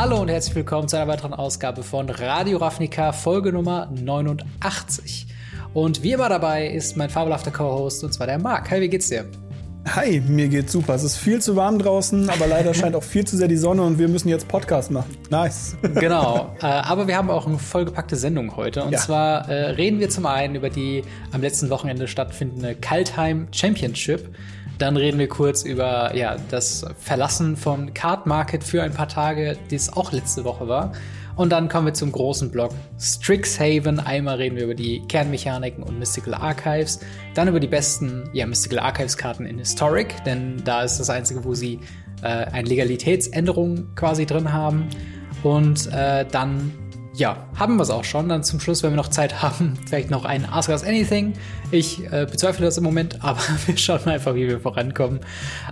Hallo und herzlich willkommen zu einer weiteren Ausgabe von Radio Ravnica, Folge Nummer 89. Und wie immer dabei ist mein fabelhafter Co-Host, und zwar der Marc. Hi, wie geht's dir? Hi, mir geht's super. Es ist viel zu warm draußen, aber leider scheint auch viel zu sehr die Sonne und wir müssen jetzt Podcast machen. Nice. Genau. Äh, aber wir haben auch eine vollgepackte Sendung heute. Und ja. zwar äh, reden wir zum einen über die am letzten Wochenende stattfindende Kaltheim Championship. Dann reden wir kurz über ja, das Verlassen von Card Market für ein paar Tage, die es auch letzte Woche war. Und dann kommen wir zum großen Block Strixhaven. Einmal reden wir über die Kernmechaniken und Mystical Archives. Dann über die besten ja, Mystical Archives-Karten in Historic, denn da ist das einzige, wo sie äh, eine Legalitätsänderung quasi drin haben. Und äh, dann ja, haben wir es auch schon. Dann zum Schluss, wenn wir noch Zeit haben, vielleicht noch ein Ask Us Anything. Ich äh, bezweifle das im Moment, aber wir schauen mal einfach, wie wir vorankommen.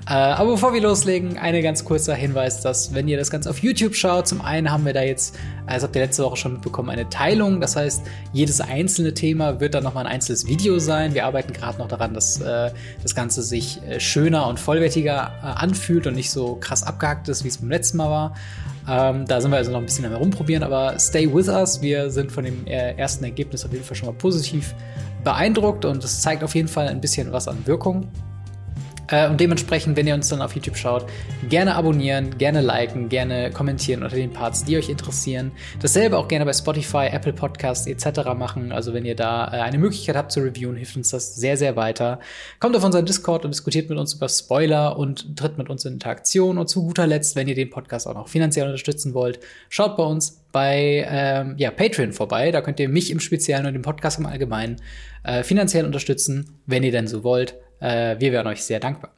Äh, aber bevor wir loslegen, ein ganz kurzer Hinweis, dass wenn ihr das Ganze auf YouTube schaut, zum einen haben wir da jetzt, also habt ihr letzte Woche schon mitbekommen, eine Teilung. Das heißt, jedes einzelne Thema wird dann nochmal ein einzelnes Video sein. Wir arbeiten gerade noch daran, dass äh, das Ganze sich äh, schöner und vollwertiger äh, anfühlt und nicht so krass abgehackt ist, wie es beim letzten Mal war. Ähm, da sind wir also noch ein bisschen am Herumprobieren, aber stay with us. Wir sind von dem äh, ersten Ergebnis auf jeden Fall schon mal positiv beeindruckt und es zeigt auf jeden Fall ein bisschen was an Wirkung. Äh, und dementsprechend, wenn ihr uns dann auf YouTube schaut, gerne abonnieren, gerne liken, gerne kommentieren unter den Parts, die euch interessieren. Dasselbe auch gerne bei Spotify, Apple Podcasts etc. machen. Also wenn ihr da äh, eine Möglichkeit habt zu reviewen, hilft uns das sehr, sehr weiter. Kommt auf unseren Discord und diskutiert mit uns über Spoiler und tritt mit uns in Interaktion. Und zu guter Letzt, wenn ihr den Podcast auch noch finanziell unterstützen wollt, schaut bei uns bei ähm, ja, Patreon vorbei. Da könnt ihr mich im Speziellen und den Podcast im Allgemeinen äh, finanziell unterstützen, wenn ihr denn so wollt. Äh, wir wären euch sehr dankbar.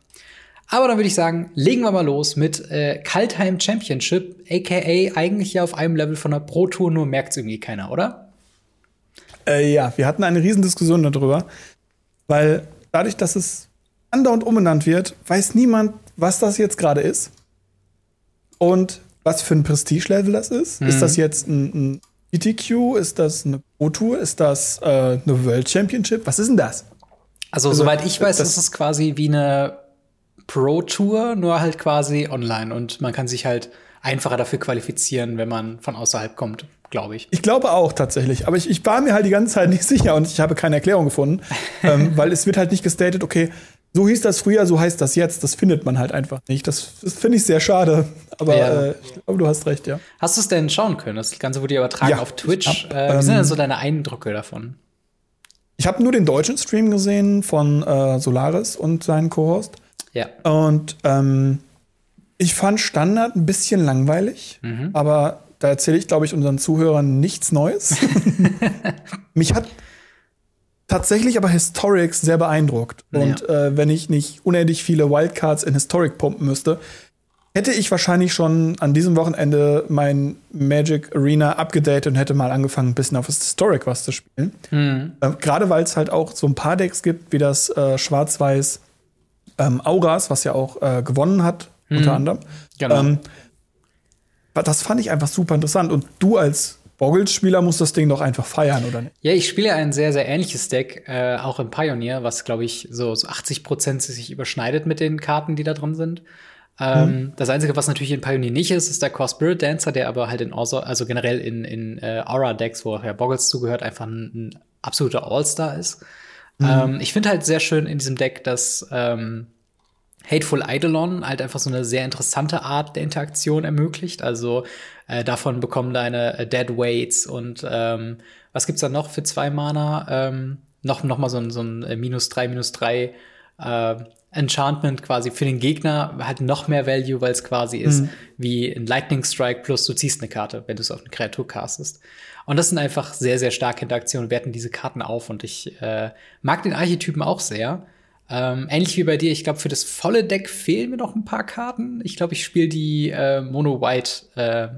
Aber dann würde ich sagen, legen wir mal los mit äh, Kaltheim Championship, aka eigentlich ja auf einem Level von der Pro Tour, nur merkt es irgendwie keiner, oder? Äh, ja, wir hatten eine Riesendiskussion darüber, weil dadurch, dass es andauernd umbenannt wird, weiß niemand, was das jetzt gerade ist und was für ein Prestige-Level das ist. Mhm. Ist das jetzt ein, ein ETQ? Ist das eine Pro Tour? Ist das äh, eine World Championship? Was ist denn das? Also, also soweit ich weiß, das ist es quasi wie eine Pro-Tour, nur halt quasi online. Und man kann sich halt einfacher dafür qualifizieren, wenn man von außerhalb kommt, glaube ich. Ich glaube auch tatsächlich. Aber ich, ich war mir halt die ganze Zeit nicht sicher und ich habe keine Erklärung gefunden. ähm, weil es wird halt nicht gestatet, okay, so hieß das früher, so heißt das jetzt. Das findet man halt einfach nicht. Das, das finde ich sehr schade. Aber ja. äh, ich glaube, du hast recht, ja. Hast du es denn schauen können? Das Ganze wurde ja übertragen ja, auf Twitch. Hab, äh, wie sind denn ähm, so deine Eindrücke davon? Ich habe nur den deutschen Stream gesehen von äh, Solaris und seinen Co-Host. Ja. Und ähm, ich fand Standard ein bisschen langweilig, mhm. aber da erzähle ich, glaube ich, unseren Zuhörern nichts Neues. Mich hat tatsächlich aber Historics sehr beeindruckt. Ja. Und äh, wenn ich nicht unendlich viele Wildcards in Historic pumpen müsste, hätte ich wahrscheinlich schon an diesem Wochenende mein Magic Arena abgedatet und hätte mal angefangen, ein bisschen auf das Historic was zu spielen. Mhm. Ähm, Gerade weil es halt auch so ein paar Decks gibt, wie das äh, Schwarz-Weiß ähm, Auras, was ja auch äh, gewonnen hat, mhm. unter anderem. Genau. Ähm, das fand ich einfach super interessant. Und du als Boggles-Spieler musst das Ding doch einfach feiern, oder nicht? Ja, ich spiele ein sehr, sehr ähnliches Deck, äh, auch im Pioneer, was, glaube ich, so, so 80 Prozent sich überschneidet mit den Karten, die da drin sind. Mhm. Das Einzige, was natürlich in Pioneer nicht ist, ist der Core Spirit Dancer, der aber halt in Orso, also generell in, in äh, Aura-Decks, wo ja Boggles zugehört, einfach ein, ein absoluter All-Star ist. Mhm. Ähm, ich finde halt sehr schön in diesem Deck, dass ähm, Hateful Eidolon halt einfach so eine sehr interessante Art der Interaktion ermöglicht. Also äh, davon bekommen deine äh, Dead Weights und ähm, was gibt's da noch für zwei Mana? Ähm, noch, noch mal so ein, so ein äh, minus drei, minus drei äh, Enchantment quasi für den Gegner hat noch mehr Value, weil es quasi mhm. ist wie ein Lightning Strike plus du ziehst eine Karte, wenn du es auf eine Kreatur castest. Und das sind einfach sehr, sehr starke Interaktionen, werten diese Karten auf und ich äh, mag den Archetypen auch sehr. Ähm, ähnlich wie bei dir, ich glaube, für das volle Deck fehlen mir noch ein paar Karten. Ich glaube, ich spiele die äh, Mono-White äh,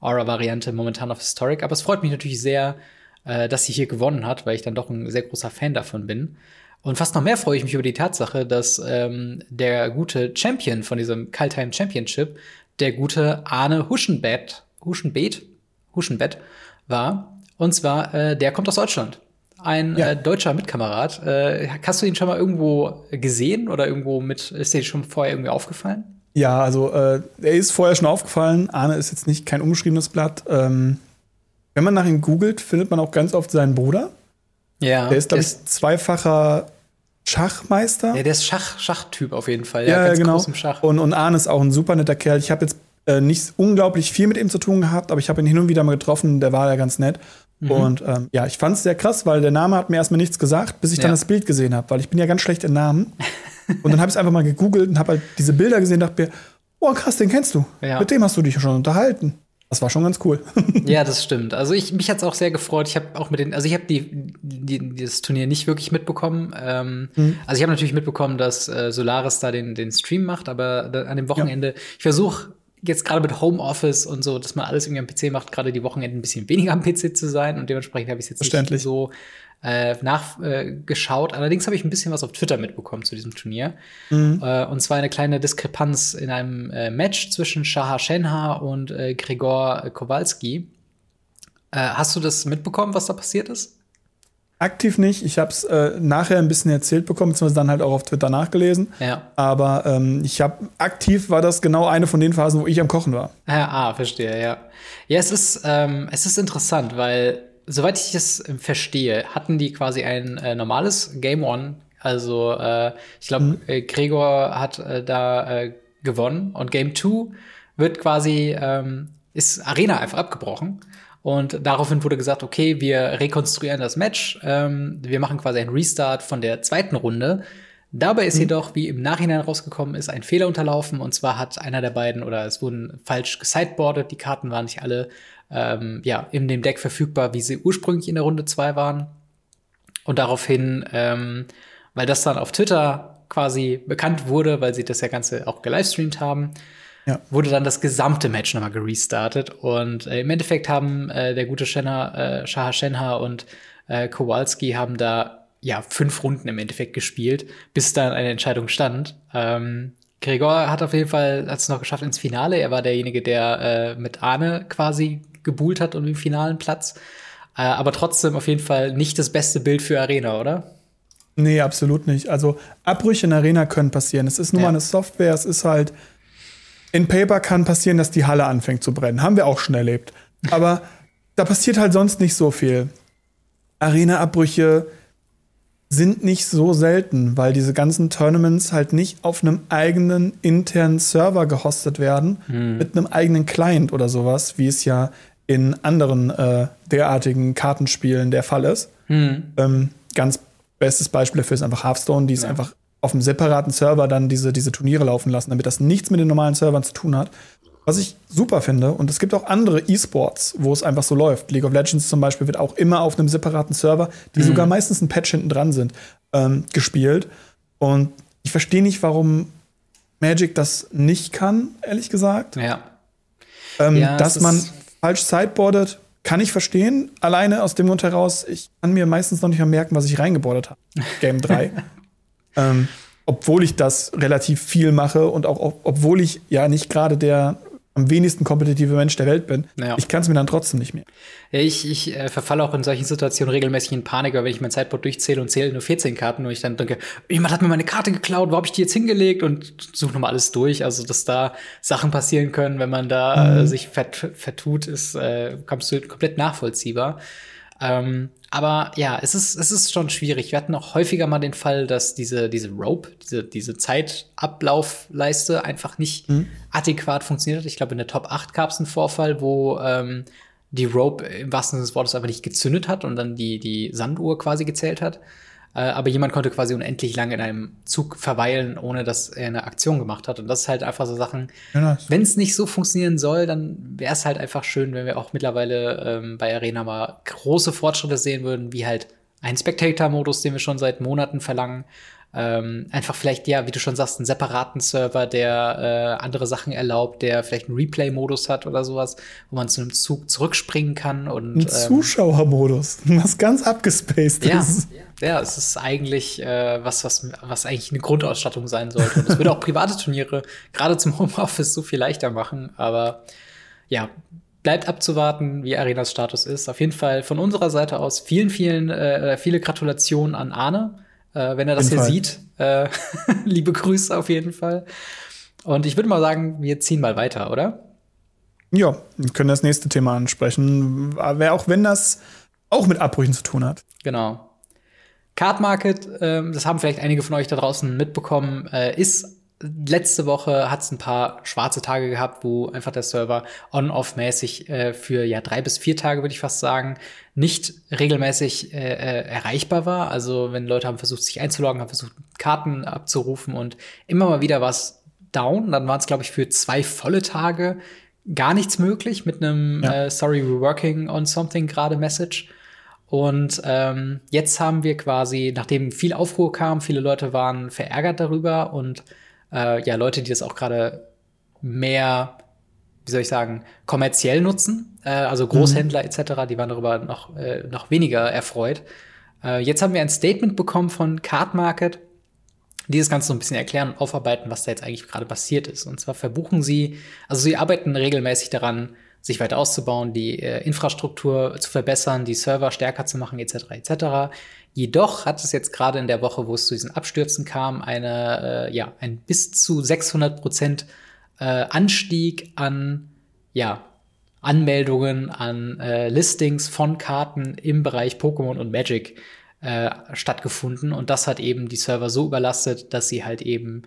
Aura-Variante momentan auf Historic, aber es freut mich natürlich sehr, äh, dass sie hier gewonnen hat, weil ich dann doch ein sehr großer Fan davon bin. Und fast noch mehr freue ich mich über die Tatsache, dass ähm, der gute Champion von diesem Kaltheim Championship, der gute Arne Huschenbett, Huschenbett, Huschenbett war. Und zwar, äh, der kommt aus Deutschland. Ein ja. äh, deutscher Mitkamerad. Äh, hast du ihn schon mal irgendwo gesehen oder irgendwo mit, ist dir schon vorher irgendwie aufgefallen? Ja, also äh, er ist vorher schon aufgefallen. Arne ist jetzt nicht kein umgeschriebenes Blatt. Ähm, wenn man nach ihm googelt, findet man auch ganz oft seinen Bruder. Ja. Der ist, glaube ich, zweifacher Schachmeister. Ja, der ist Schach, Schachtyp auf jeden Fall. Ja, ja genau. Und, und Arne ist auch ein super netter Kerl. Ich habe jetzt äh, nicht unglaublich viel mit ihm zu tun gehabt, aber ich habe ihn hin und wieder mal getroffen. Der war ja ganz nett. Mhm. Und ähm, ja, ich fand es sehr krass, weil der Name hat mir erstmal nichts gesagt, bis ich dann das Bild gesehen habe, weil ich bin ja ganz schlecht in Namen. und dann habe ich es einfach mal gegoogelt und habe halt diese Bilder gesehen und dachte mir, oh krass, den kennst du. Ja. Mit dem hast du dich schon unterhalten. Das war schon ganz cool. ja, das stimmt. Also ich mich hat's auch sehr gefreut. Ich habe auch mit den, also ich habe die, die, dieses Turnier nicht wirklich mitbekommen. Ähm, mhm. Also ich habe natürlich mitbekommen, dass äh, Solaris da den den Stream macht, aber da, an dem Wochenende. Ja. Ich versuche jetzt gerade mit Homeoffice und so, dass man alles irgendwie am PC macht, gerade die Wochenende ein bisschen weniger am PC zu sein und dementsprechend habe ich es jetzt nicht so äh, nachgeschaut. Äh, Allerdings habe ich ein bisschen was auf Twitter mitbekommen zu diesem Turnier. Mhm. Äh, und zwar eine kleine Diskrepanz in einem äh, Match zwischen Shahar Shenha und äh, Gregor Kowalski. Äh, hast du das mitbekommen, was da passiert ist? Aktiv nicht. Ich habe es äh, nachher ein bisschen erzählt bekommen, beziehungsweise dann halt auch auf Twitter nachgelesen. Ja. Aber ähm, ich habe aktiv war das genau eine von den Phasen, wo ich am Kochen war. Ja, ah, verstehe, ja. Ja, es ist, ähm, es ist interessant, weil soweit ich das äh, verstehe, hatten die quasi ein äh, normales Game On. Also äh, ich glaube, mhm. äh, Gregor hat äh, da äh, gewonnen und Game 2 wird quasi ähm, ist Arena einfach abgebrochen. Und daraufhin wurde gesagt, okay, wir rekonstruieren das Match, ähm, wir machen quasi einen Restart von der zweiten Runde. Dabei ist mhm. jedoch, wie im Nachhinein rausgekommen ist, ein Fehler unterlaufen. Und zwar hat einer der beiden oder es wurden falsch gesideboardet, die Karten waren nicht alle ähm, ja, in dem Deck verfügbar, wie sie ursprünglich in der Runde 2 waren. Und daraufhin, ähm, weil das dann auf Twitter quasi bekannt wurde, weil sie das ja Ganze auch gelivestreamt haben, ja. wurde dann das gesamte Match nochmal gerestartet. Und äh, im Endeffekt haben äh, der gute Shenha, äh, Shaha Shenha und äh, Kowalski haben da ja fünf Runden im Endeffekt gespielt, bis dann eine Entscheidung stand. Ähm, Gregor hat auf jeden Fall hat es noch geschafft ins Finale. Er war derjenige, der äh, mit Arne quasi gebuhlt hat um den finalen Platz. Äh, aber trotzdem auf jeden Fall nicht das beste Bild für Arena, oder? Nee, absolut nicht. Also Abbrüche in Arena können passieren. Es ist nun ja. mal eine Software, es ist halt in Paper kann passieren, dass die Halle anfängt zu brennen. Haben wir auch schon erlebt. Aber da passiert halt sonst nicht so viel. Arena-Abbrüche sind nicht so selten, weil diese ganzen Tournaments halt nicht auf einem eigenen internen Server gehostet werden, hm. mit einem eigenen Client oder sowas, wie es ja in anderen äh, derartigen Kartenspielen der Fall ist. Hm. Ähm, ganz bestes Beispiel dafür ist einfach Hearthstone, die es ja. einfach auf einem separaten Server dann diese, diese Turniere laufen lassen, damit das nichts mit den normalen Servern zu tun hat. Was ich super finde, und es gibt auch andere E-Sports, wo es einfach so läuft. League of Legends zum Beispiel wird auch immer auf einem separaten Server, die mhm. sogar meistens ein Patch hinten dran sind, ähm, gespielt. Und ich verstehe nicht, warum Magic das nicht kann, ehrlich gesagt. Ja. Ähm, ja dass man falsch sideboardet, kann ich verstehen. Alleine aus dem Grund heraus, ich kann mir meistens noch nicht mehr merken, was ich reingebordet habe. Game 3. ähm, obwohl ich das relativ viel mache und auch obwohl ich ja nicht gerade der am wenigsten kompetitive Mensch der Welt bin. Ja. Ich kann es mir dann trotzdem nicht mehr. Ich, ich äh, verfalle auch in solchen Situationen regelmäßig in Panik, wenn ich mein Zeitboard durchzähle und zähle nur 14 Karten und ich dann denke, jemand hat mir meine Karte geklaut, wo habe ich die jetzt hingelegt und suche nochmal alles durch. Also, dass da Sachen passieren können, wenn man da mhm. äh, sich vert, vertut, ist äh, komplett nachvollziehbar. Ähm, aber ja, es ist, es ist schon schwierig. Wir hatten auch häufiger mal den Fall, dass diese, diese Rope, diese, diese Zeitablaufleiste einfach nicht mhm. adäquat funktioniert hat. Ich glaube, in der Top 8 gab es einen Vorfall, wo ähm, die Rope im wahrsten Sinne des Wortes einfach nicht gezündet hat und dann die, die Sanduhr quasi gezählt hat. Äh, aber jemand konnte quasi unendlich lange in einem Zug verweilen, ohne dass er eine Aktion gemacht hat. Und das ist halt einfach so Sachen. Ja, nice. Wenn es nicht so funktionieren soll, dann wäre es halt einfach schön, wenn wir auch mittlerweile ähm, bei Arena mal große Fortschritte sehen würden, wie halt ein Spectator-Modus, den wir schon seit Monaten verlangen, ähm, einfach vielleicht, ja, wie du schon sagst, einen separaten Server, der äh, andere Sachen erlaubt, der vielleicht einen Replay-Modus hat oder sowas, wo man zu einem Zug zurückspringen kann und. Ein ähm, Zuschauermodus, was ganz abgespaced ja, ist. Ja, es ist eigentlich äh, was, was, was eigentlich eine Grundausstattung sein sollte. Und es würde auch private Turniere gerade zum Homeoffice so viel leichter machen, aber ja, bleibt abzuwarten, wie Arenas Status ist. Auf jeden Fall von unserer Seite aus vielen, vielen, äh, viele Gratulationen an Arne. Äh, wenn er das hier Fall. sieht, äh, liebe Grüße auf jeden Fall. Und ich würde mal sagen, wir ziehen mal weiter, oder? Ja, wir können das nächste Thema ansprechen. Auch wenn das auch mit Abbrüchen zu tun hat. Genau. Card Market, äh, das haben vielleicht einige von euch da draußen mitbekommen, äh, ist letzte Woche hat es ein paar schwarze Tage gehabt, wo einfach der Server on-off-mäßig äh, für ja drei bis vier Tage, würde ich fast sagen, nicht regelmäßig äh, äh, erreichbar war. Also wenn Leute haben versucht, sich einzuloggen, haben versucht, Karten abzurufen und immer mal wieder was down. Dann waren es, glaube ich, für zwei volle Tage gar nichts möglich mit einem ja. äh, Sorry, we're working on something gerade Message. Und ähm, jetzt haben wir quasi, nachdem viel Aufruhr kam, viele Leute waren verärgert darüber und äh, ja, Leute, die das auch gerade mehr, wie soll ich sagen, kommerziell nutzen, äh, also Großhändler mhm. etc., die waren darüber noch, äh, noch weniger erfreut. Äh, jetzt haben wir ein Statement bekommen von Card Market, die das Ganze so ein bisschen erklären und aufarbeiten, was da jetzt eigentlich gerade passiert ist. Und zwar verbuchen sie, also sie arbeiten regelmäßig daran, sich weiter auszubauen, die äh, Infrastruktur zu verbessern, die Server stärker zu machen, etc. etc. Jedoch hat es jetzt gerade in der Woche, wo es zu diesen Abstürzen kam, eine, äh, ja, ein bis zu 600 Prozent äh, Anstieg an, ja, Anmeldungen, an äh, Listings von Karten im Bereich Pokémon und Magic äh, stattgefunden. Und das hat eben die Server so überlastet, dass sie halt eben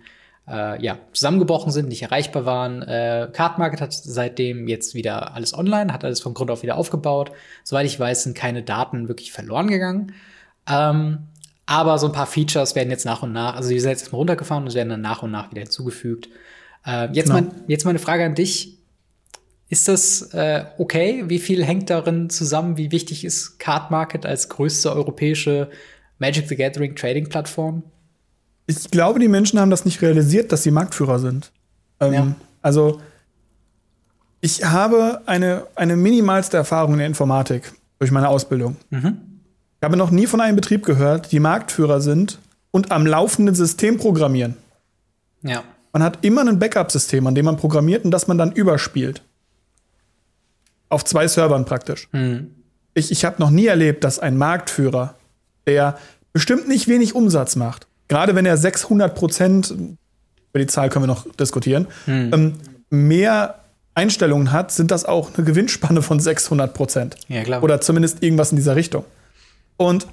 äh, ja, zusammengebrochen sind, nicht erreichbar waren. Äh, Card Market hat seitdem jetzt wieder alles online, hat alles von Grund auf wieder aufgebaut. Soweit ich weiß, sind keine Daten wirklich verloren gegangen. Ähm, aber so ein paar Features werden jetzt nach und nach, also die sind jetzt mal runtergefahren und werden dann nach und nach wieder hinzugefügt. Äh, jetzt, genau. mein, jetzt meine Frage an dich. Ist das äh, okay? Wie viel hängt darin zusammen? Wie wichtig ist Card Market als größte europäische Magic the Gathering Trading Plattform? Ich glaube, die Menschen haben das nicht realisiert, dass sie Marktführer sind. Ähm, ja. Also, ich habe eine, eine minimalste Erfahrung in der Informatik durch meine Ausbildung. Mhm. Ich habe noch nie von einem Betrieb gehört, die Marktführer sind und am laufenden System programmieren. Ja. Man hat immer ein Backup-System, an dem man programmiert und das man dann überspielt. Auf zwei Servern praktisch. Mhm. Ich, ich habe noch nie erlebt, dass ein Marktführer, der bestimmt nicht wenig Umsatz macht, gerade wenn er 600 Prozent, über die Zahl können wir noch diskutieren, mhm. ähm, mehr Einstellungen hat, sind das auch eine Gewinnspanne von 600 Prozent. Ja, klar. Oder zumindest irgendwas in dieser Richtung. Und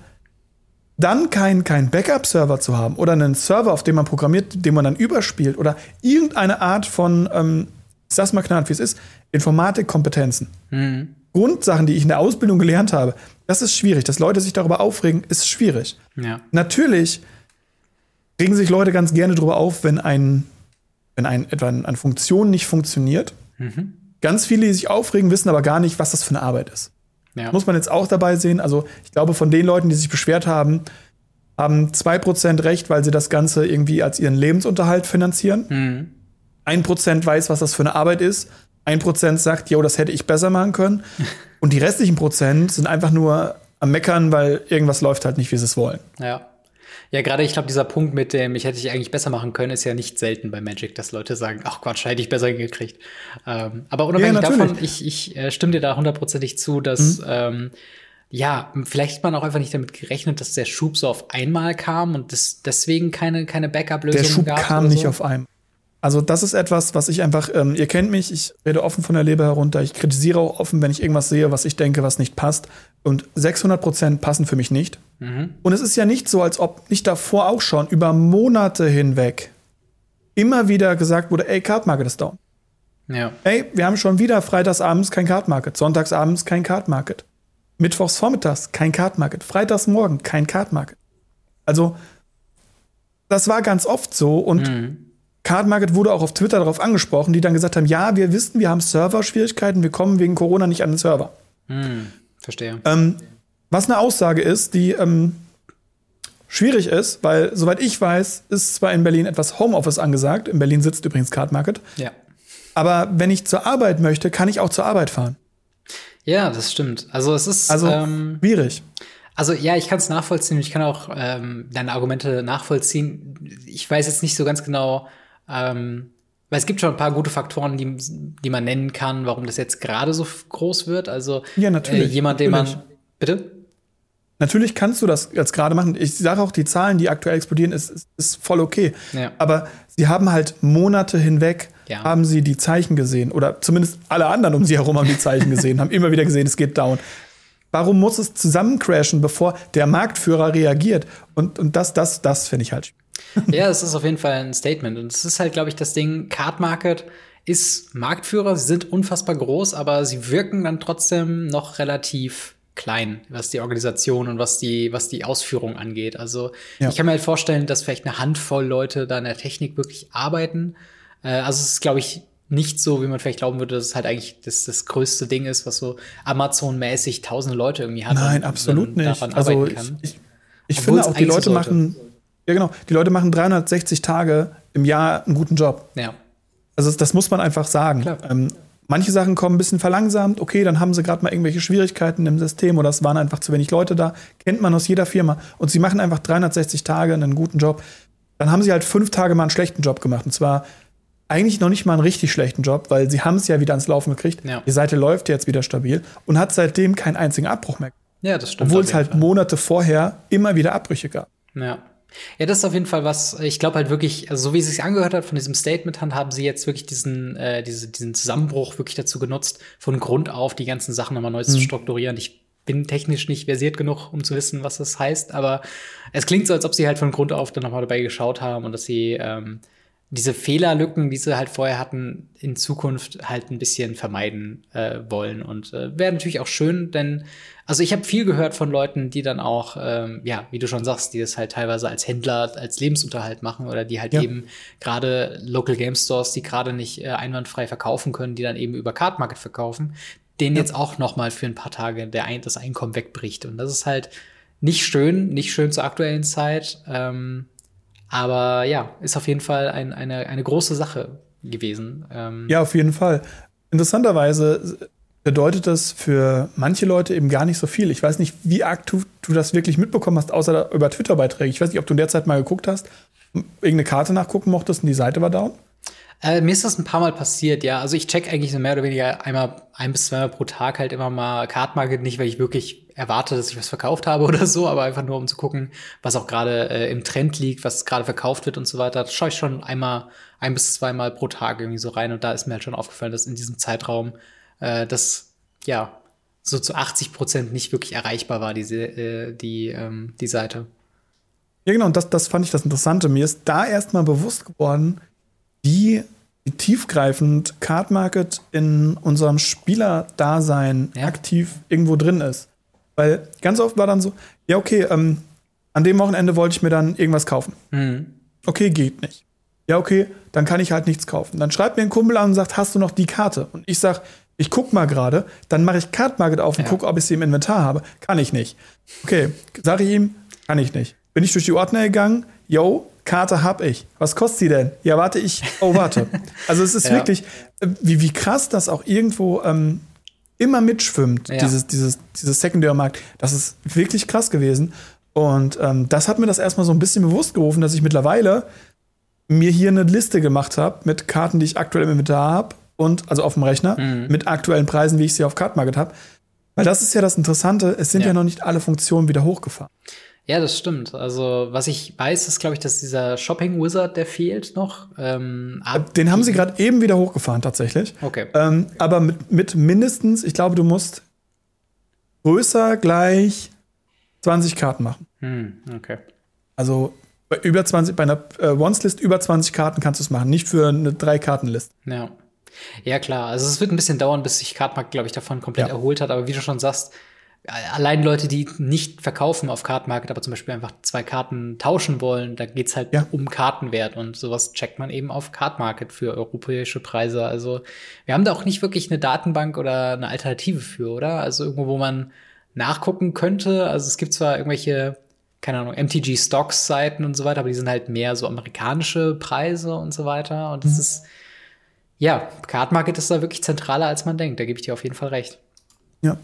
dann keinen kein Backup-Server zu haben oder einen Server, auf dem man programmiert, den man dann überspielt oder irgendeine Art von, ähm, ich sag's mal knallt, wie es ist, Informatikkompetenzen. Mhm. Grundsachen, die ich in der Ausbildung gelernt habe, das ist schwierig. Dass Leute sich darüber aufregen, ist schwierig. Ja. Natürlich regen sich Leute ganz gerne darüber auf, wenn ein, wenn ein, etwa eine Funktion nicht funktioniert. Mhm. Ganz viele, die sich aufregen, wissen aber gar nicht, was das für eine Arbeit ist. Ja. Muss man jetzt auch dabei sehen. Also ich glaube, von den Leuten, die sich beschwert haben, haben 2% recht, weil sie das Ganze irgendwie als ihren Lebensunterhalt finanzieren. Mhm. 1% weiß, was das für eine Arbeit ist. 1% sagt, jo, das hätte ich besser machen können. Und die restlichen Prozent sind einfach nur am Meckern, weil irgendwas läuft halt nicht, wie sie es wollen. Ja. Ja, gerade ich glaube, dieser Punkt mit dem, ich hätte ich eigentlich besser machen können, ist ja nicht selten bei Magic, dass Leute sagen, ach Quatsch, hätte ich besser hingekriegt. Ähm, aber unabhängig ja, davon, ich, ich äh, stimme dir da hundertprozentig zu, dass mhm. ähm, ja, vielleicht hat man auch einfach nicht damit gerechnet, dass der Schub so auf einmal kam und das deswegen keine, keine Backup-Lösung gab. Der Schub kam nicht so. auf einmal. Also das ist etwas, was ich einfach, ähm, ihr kennt mich, ich rede offen von der Leber herunter, ich kritisiere auch offen, wenn ich irgendwas sehe, was ich denke, was nicht passt. Und 600 Prozent passen für mich nicht. Mhm. Und es ist ja nicht so, als ob nicht davor auch schon über Monate hinweg immer wieder gesagt wurde, ey, Card Market ist down. Ja. Ey, wir haben schon wieder freitagsabends kein Card Market, sonntagsabends kein Card Market, mittwochs vormittags kein Card Market, freitags morgen kein Card Market. Also das war ganz oft so und mhm. Card Market wurde auch auf Twitter darauf angesprochen, die dann gesagt haben, ja, wir wissen, wir haben Server-Schwierigkeiten, wir kommen wegen Corona nicht an den Server. Hm, verstehe. Ähm, was eine Aussage ist, die ähm, schwierig ist, weil soweit ich weiß, ist zwar in Berlin etwas Homeoffice angesagt. In Berlin sitzt übrigens Card Market. Ja. Aber wenn ich zur Arbeit möchte, kann ich auch zur Arbeit fahren. Ja, das stimmt. Also es ist also ähm, schwierig. Also ja, ich kann es nachvollziehen. Ich kann auch ähm, deine Argumente nachvollziehen. Ich weiß jetzt nicht so ganz genau, ähm, weil es gibt schon ein paar gute Faktoren, die, die man nennen kann, warum das jetzt gerade so groß wird. Also ja, natürlich, äh, jemand, den man. Bitte? Natürlich kannst du das jetzt gerade machen. Ich sage auch, die Zahlen, die aktuell explodieren, ist, ist, ist voll okay. Ja. Aber sie haben halt Monate hinweg, ja. haben sie die Zeichen gesehen. Oder zumindest alle anderen um sie herum haben die Zeichen gesehen, haben immer wieder gesehen, es geht down. Warum muss es zusammencrashen, bevor der Marktführer reagiert? Und, und das, das, das finde ich halt. Ja, es ist auf jeden Fall ein Statement. Und es ist halt, glaube ich, das Ding, Card Market ist Marktführer. Sie sind unfassbar groß, aber sie wirken dann trotzdem noch relativ klein, was die Organisation und was die, was die Ausführung angeht. Also ja. ich kann mir halt vorstellen, dass vielleicht eine Handvoll Leute da in der Technik wirklich arbeiten. Äh, also es ist, glaube ich, nicht so, wie man vielleicht glauben würde, dass es halt eigentlich das, das größte Ding ist, was so Amazon-mäßig tausende Leute irgendwie hat. Nein, absolut nicht. Also ich, ich, ich finde auch, die Leute machen, ja genau, die Leute machen 360 Tage im Jahr einen guten Job. Ja. Also das muss man einfach sagen. Ähm, Manche Sachen kommen ein bisschen verlangsamt, okay, dann haben sie gerade mal irgendwelche Schwierigkeiten im System oder es waren einfach zu wenig Leute da. Kennt man aus jeder Firma. Und sie machen einfach 360 Tage einen guten Job. Dann haben sie halt fünf Tage mal einen schlechten Job gemacht. Und zwar eigentlich noch nicht mal einen richtig schlechten Job, weil sie haben es ja wieder ans Laufen gekriegt. Ja. Die Seite läuft jetzt wieder stabil und hat seitdem keinen einzigen Abbruch mehr. Ja, das stimmt. Obwohl es halt Fall. Monate vorher immer wieder Abbrüche gab. Ja. Ja, das ist auf jeden Fall was, ich glaube halt wirklich, also so wie es sich angehört hat von diesem Statement haben sie jetzt wirklich diesen, äh, diese, diesen Zusammenbruch wirklich dazu genutzt, von Grund auf die ganzen Sachen nochmal neu mhm. zu strukturieren. Ich bin technisch nicht versiert genug, um zu wissen, was das heißt, aber es klingt so, als ob sie halt von Grund auf dann nochmal dabei geschaut haben und dass sie ähm, diese Fehlerlücken, die sie halt vorher hatten, in Zukunft halt ein bisschen vermeiden äh, wollen. Und äh, wäre natürlich auch schön, denn also ich habe viel gehört von Leuten, die dann auch, ähm, ja, wie du schon sagst, die das halt teilweise als Händler, als Lebensunterhalt machen oder die halt ja. eben gerade Local Game Stores, die gerade nicht äh, einwandfrei verkaufen können, die dann eben über Card Market verkaufen, denen ja. jetzt auch noch mal für ein paar Tage der ein das Einkommen wegbricht. Und das ist halt nicht schön, nicht schön zur aktuellen Zeit. Ähm, aber ja, ist auf jeden Fall ein, eine, eine große Sache gewesen. Ähm ja, auf jeden Fall. Interessanterweise bedeutet das für manche Leute eben gar nicht so viel. Ich weiß nicht, wie arg du, du das wirklich mitbekommen hast, außer über Twitter-Beiträge. Ich weiß nicht, ob du in der Zeit mal geguckt hast, irgendeine Karte nachgucken mochtest und die Seite war down. Äh, mir ist das ein paar Mal passiert, ja. Also ich check eigentlich so mehr oder weniger einmal, ein bis zweimal pro Tag halt immer mal Card Market, nicht weil ich wirklich erwarte, dass ich was verkauft habe oder so, aber einfach nur um zu gucken, was auch gerade äh, im Trend liegt, was gerade verkauft wird und so weiter. Da schaue ich schon einmal, ein bis zweimal pro Tag irgendwie so rein und da ist mir halt schon aufgefallen, dass in diesem Zeitraum äh, das ja so zu 80 Prozent nicht wirklich erreichbar war, diese, äh, die, ähm, die Seite. Ja, genau, und das, das fand ich das Interessante. Mir ist da erstmal bewusst geworden, wie tiefgreifend Card Market in unserem Spielerdasein ja. aktiv irgendwo drin ist. Weil ganz oft war dann so, ja, okay, ähm, an dem Wochenende wollte ich mir dann irgendwas kaufen. Mhm. Okay, geht nicht. Ja, okay, dann kann ich halt nichts kaufen. Dann schreibt mir ein Kumpel an und sagt, hast du noch die Karte? Und ich sag, ich guck mal gerade, dann mache ich Card Market auf und ja. gucke, ob ich sie im Inventar habe. Kann ich nicht. Okay, sage ich ihm, kann ich nicht. Bin ich durch die Ordner gegangen, yo, Karte hab ich. Was kostet sie denn? Ja, warte, ich. Oh, warte. also es ist ja. wirklich, äh, wie, wie krass das auch irgendwo ähm, immer mitschwimmt, ja. dieses, dieses, dieses Secondary-Markt. Das ist wirklich krass gewesen. Und ähm, das hat mir das erstmal so ein bisschen bewusst gerufen, dass ich mittlerweile mir hier eine Liste gemacht habe mit Karten, die ich aktuell im Inventar habe und also auf dem Rechner mhm. mit aktuellen Preisen, wie ich sie auf Card Market habe. Weil das ist ja das Interessante, es sind ja. ja noch nicht alle Funktionen wieder hochgefahren. Ja, das stimmt. Also, was ich weiß, ist, glaube ich, dass dieser Shopping Wizard, der fehlt noch. Ähm, Den haben sie gerade eben wieder hochgefahren, tatsächlich. Okay. Ähm, aber mit, mit mindestens, ich glaube, du musst größer gleich 20 Karten machen. Hm, okay. Also bei über 20, bei einer äh, Once-List über 20 Karten kannst du es machen, nicht für eine Drei-Karten-List. Ja. Ja, klar. Also es wird ein bisschen dauern, bis sich Cardmark, glaube ich, davon komplett ja. erholt hat. Aber wie du schon sagst, allein Leute, die nicht verkaufen auf Card Market, aber zum Beispiel einfach zwei Karten tauschen wollen, da geht's halt ja. um Kartenwert und sowas checkt man eben auf Card Market für europäische Preise. Also wir haben da auch nicht wirklich eine Datenbank oder eine Alternative für, oder? Also irgendwo, wo man nachgucken könnte. Also es gibt zwar irgendwelche, keine Ahnung, MTG Stocks Seiten und so weiter, aber die sind halt mehr so amerikanische Preise und so weiter. Und das mhm. ist, ja, Card Market ist da wirklich zentraler, als man denkt. Da gebe ich dir auf jeden Fall recht. Ja.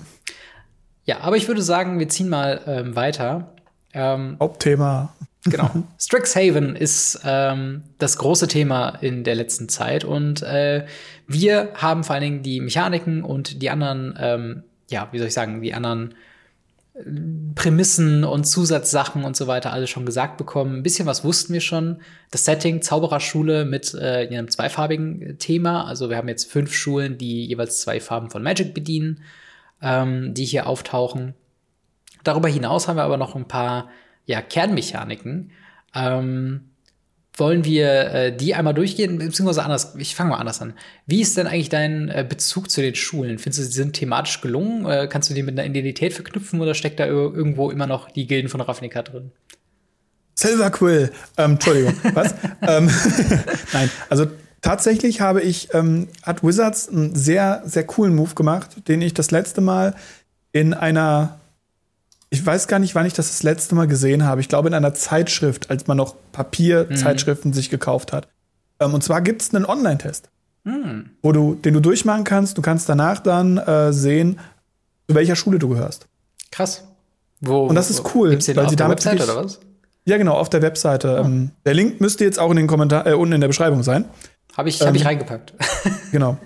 Ja, aber ich würde sagen, wir ziehen mal ähm, weiter. Ähm, Hauptthema. Genau. Strixhaven ist ähm, das große Thema in der letzten Zeit und äh, wir haben vor allen Dingen die Mechaniken und die anderen, ähm, ja, wie soll ich sagen, die anderen Prämissen und Zusatzsachen und so weiter alles schon gesagt bekommen. Ein bisschen was wussten wir schon. Das Setting Zaubererschule mit äh, einem zweifarbigen Thema. Also wir haben jetzt fünf Schulen, die jeweils zwei Farben von Magic bedienen, ähm, die hier auftauchen. Darüber hinaus haben wir aber noch ein paar ja, Kernmechaniken. Ähm, wollen wir äh, die einmal durchgehen, beziehungsweise anders, ich fange mal anders an. Wie ist denn eigentlich dein äh, Bezug zu den Schulen? Findest du, sie sind thematisch gelungen? Äh, kannst du die mit einer Identität verknüpfen oder steckt da irgendwo immer noch die Gilden von Ravnica drin? Silver Quill. Ähm, Entschuldigung, was? ähm, Nein, also tatsächlich habe ich, ähm, hat Wizards einen sehr, sehr coolen Move gemacht, den ich das letzte Mal in einer ich weiß gar nicht, wann ich das das letzte Mal gesehen habe. Ich glaube in einer Zeitschrift, als man noch Papierzeitschriften mhm. sich gekauft hat. Ähm, und zwar gibt es einen Online-Test, mhm. wo du, den du durchmachen kannst. Du kannst danach dann äh, sehen, zu welcher Schule du gehörst. Krass. Wo, und das ist cool, weil auf sie damit der Webseite oder was? Ja, genau, auf der Webseite. Oh. Der Link müsste jetzt auch in den Kommentar äh, unten in der Beschreibung sein. Habe ich, ähm, hab ich reingepackt. genau.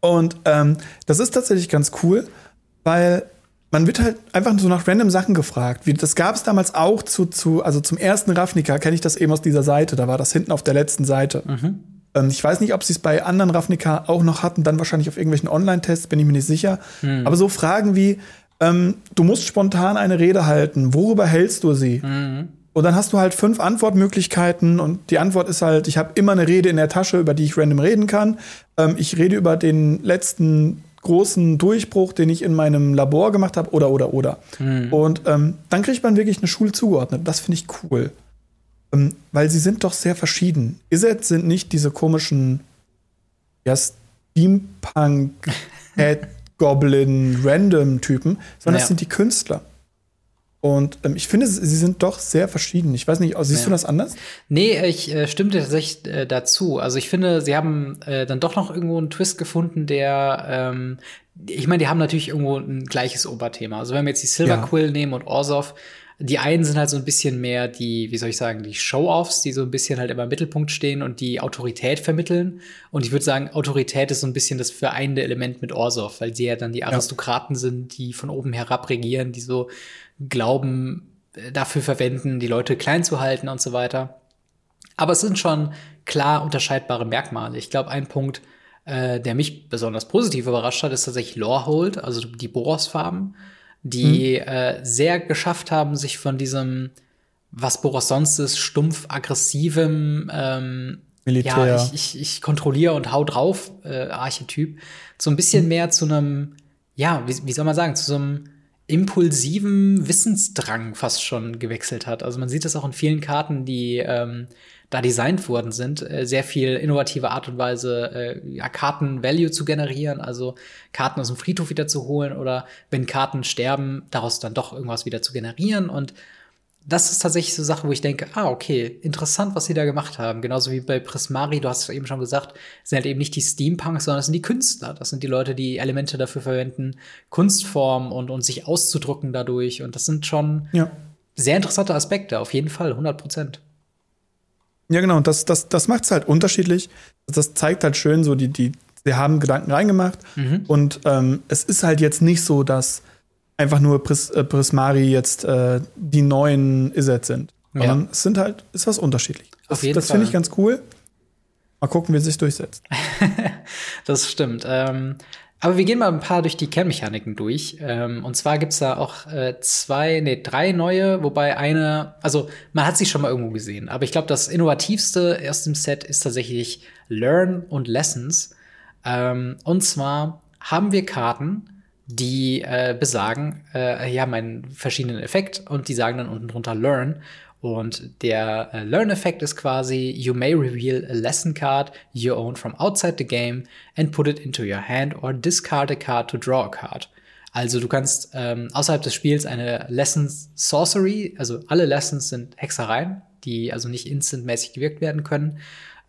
Und ähm, das ist tatsächlich ganz cool, weil man wird halt einfach so nach random Sachen gefragt. Wie, das gab es damals auch zu, zu, also zum ersten Ravnica kenne ich das eben aus dieser Seite. Da war das hinten auf der letzten Seite. Mhm. Ähm, ich weiß nicht, ob sie es bei anderen Ravnica auch noch hatten, dann wahrscheinlich auf irgendwelchen Online-Tests, bin ich mir nicht sicher. Mhm. Aber so Fragen wie, ähm, du musst spontan eine Rede halten, worüber hältst du sie? Mhm. Und dann hast du halt fünf Antwortmöglichkeiten und die Antwort ist halt, ich habe immer eine Rede in der Tasche, über die ich random reden kann. Ähm, ich rede über den letzten großen Durchbruch, den ich in meinem Labor gemacht habe, oder, oder, oder. Mhm. Und ähm, dann kriegt man wirklich eine Schule zugeordnet. Das finde ich cool. Ähm, weil sie sind doch sehr verschieden. Iset sind nicht diese komischen ja, Steampunk, Head, Goblin, Random-Typen, sondern ja. das sind die Künstler. Und ähm, ich finde, sie sind doch sehr verschieden. Ich weiß nicht, siehst ja. du das anders? Nee, ich äh, stimme dir tatsächlich äh, dazu. Also ich finde, sie haben äh, dann doch noch irgendwo einen Twist gefunden, der ähm, ich meine, die haben natürlich irgendwo ein gleiches Oberthema. Also wenn wir jetzt die Silver ja. Quill nehmen und Orsov, die einen sind halt so ein bisschen mehr die, wie soll ich sagen, die Show-Offs, die so ein bisschen halt immer im Mittelpunkt stehen und die Autorität vermitteln. Und ich würde sagen, Autorität ist so ein bisschen das vereinende Element mit Orsov, weil sie ja dann die Aristokraten ja. sind, die von oben herab regieren, die so Glauben äh, dafür verwenden, die Leute klein zu halten und so weiter. Aber es sind schon klar unterscheidbare Merkmale. Ich glaube, ein Punkt, äh, der mich besonders positiv überrascht hat, ist tatsächlich Lorehold, also die Boros-Farben, die hm. äh, sehr geschafft haben, sich von diesem, was Boros sonst ist, stumpf aggressivem ähm, Militär. Ja, ich, ich, ich kontrolliere und hau drauf äh, Archetyp, so ein bisschen hm. mehr zu einem, ja, wie, wie soll man sagen, zu so einem impulsiven Wissensdrang fast schon gewechselt hat. Also man sieht das auch in vielen Karten, die ähm, da designt worden sind, äh, sehr viel innovative Art und Weise, äh, ja, Karten-Value zu generieren, also Karten aus dem Friedhof wieder zu holen oder wenn Karten sterben, daraus dann doch irgendwas wieder zu generieren und das ist tatsächlich so Sache, wo ich denke, ah, okay, interessant, was sie da gemacht haben. Genauso wie bei Prismari, du hast es eben schon gesagt, sind halt eben nicht die Steampunks, sondern das sind die Künstler. Das sind die Leute, die Elemente dafür verwenden, Kunstform und, und sich auszudrücken dadurch. Und das sind schon ja. sehr interessante Aspekte, auf jeden Fall, 100 Prozent. Ja, genau, und das, das, das macht es halt unterschiedlich. Das zeigt halt schön so, die, die, sie haben Gedanken reingemacht. Mhm. Und ähm, es ist halt jetzt nicht so, dass einfach nur Pris, äh, Prismari jetzt äh, die neuen Iset sind. Sondern ja. es sind halt, ist was unterschiedlich. Das, das finde ich ganz cool. Mal gucken, wie es sich durchsetzt. das stimmt. Ähm, aber wir gehen mal ein paar durch die Kernmechaniken durch. Ähm, und zwar gibt's da auch äh, zwei, nee, drei neue, wobei eine, also man hat sie schon mal irgendwo gesehen, aber ich glaube, das innovativste erst im Set ist tatsächlich Learn und Lessons. Ähm, und zwar haben wir Karten, die äh, besagen, äh, ja, meinen verschiedenen Effekt und die sagen dann unten drunter Learn. Und der äh, Learn-Effekt ist quasi, you may reveal a lesson card you own from outside the game and put it into your hand or discard a card to draw a card. Also du kannst ähm, außerhalb des Spiels eine Lessons Sorcery, also alle Lessons sind Hexereien, die also nicht instantmäßig gewirkt werden können,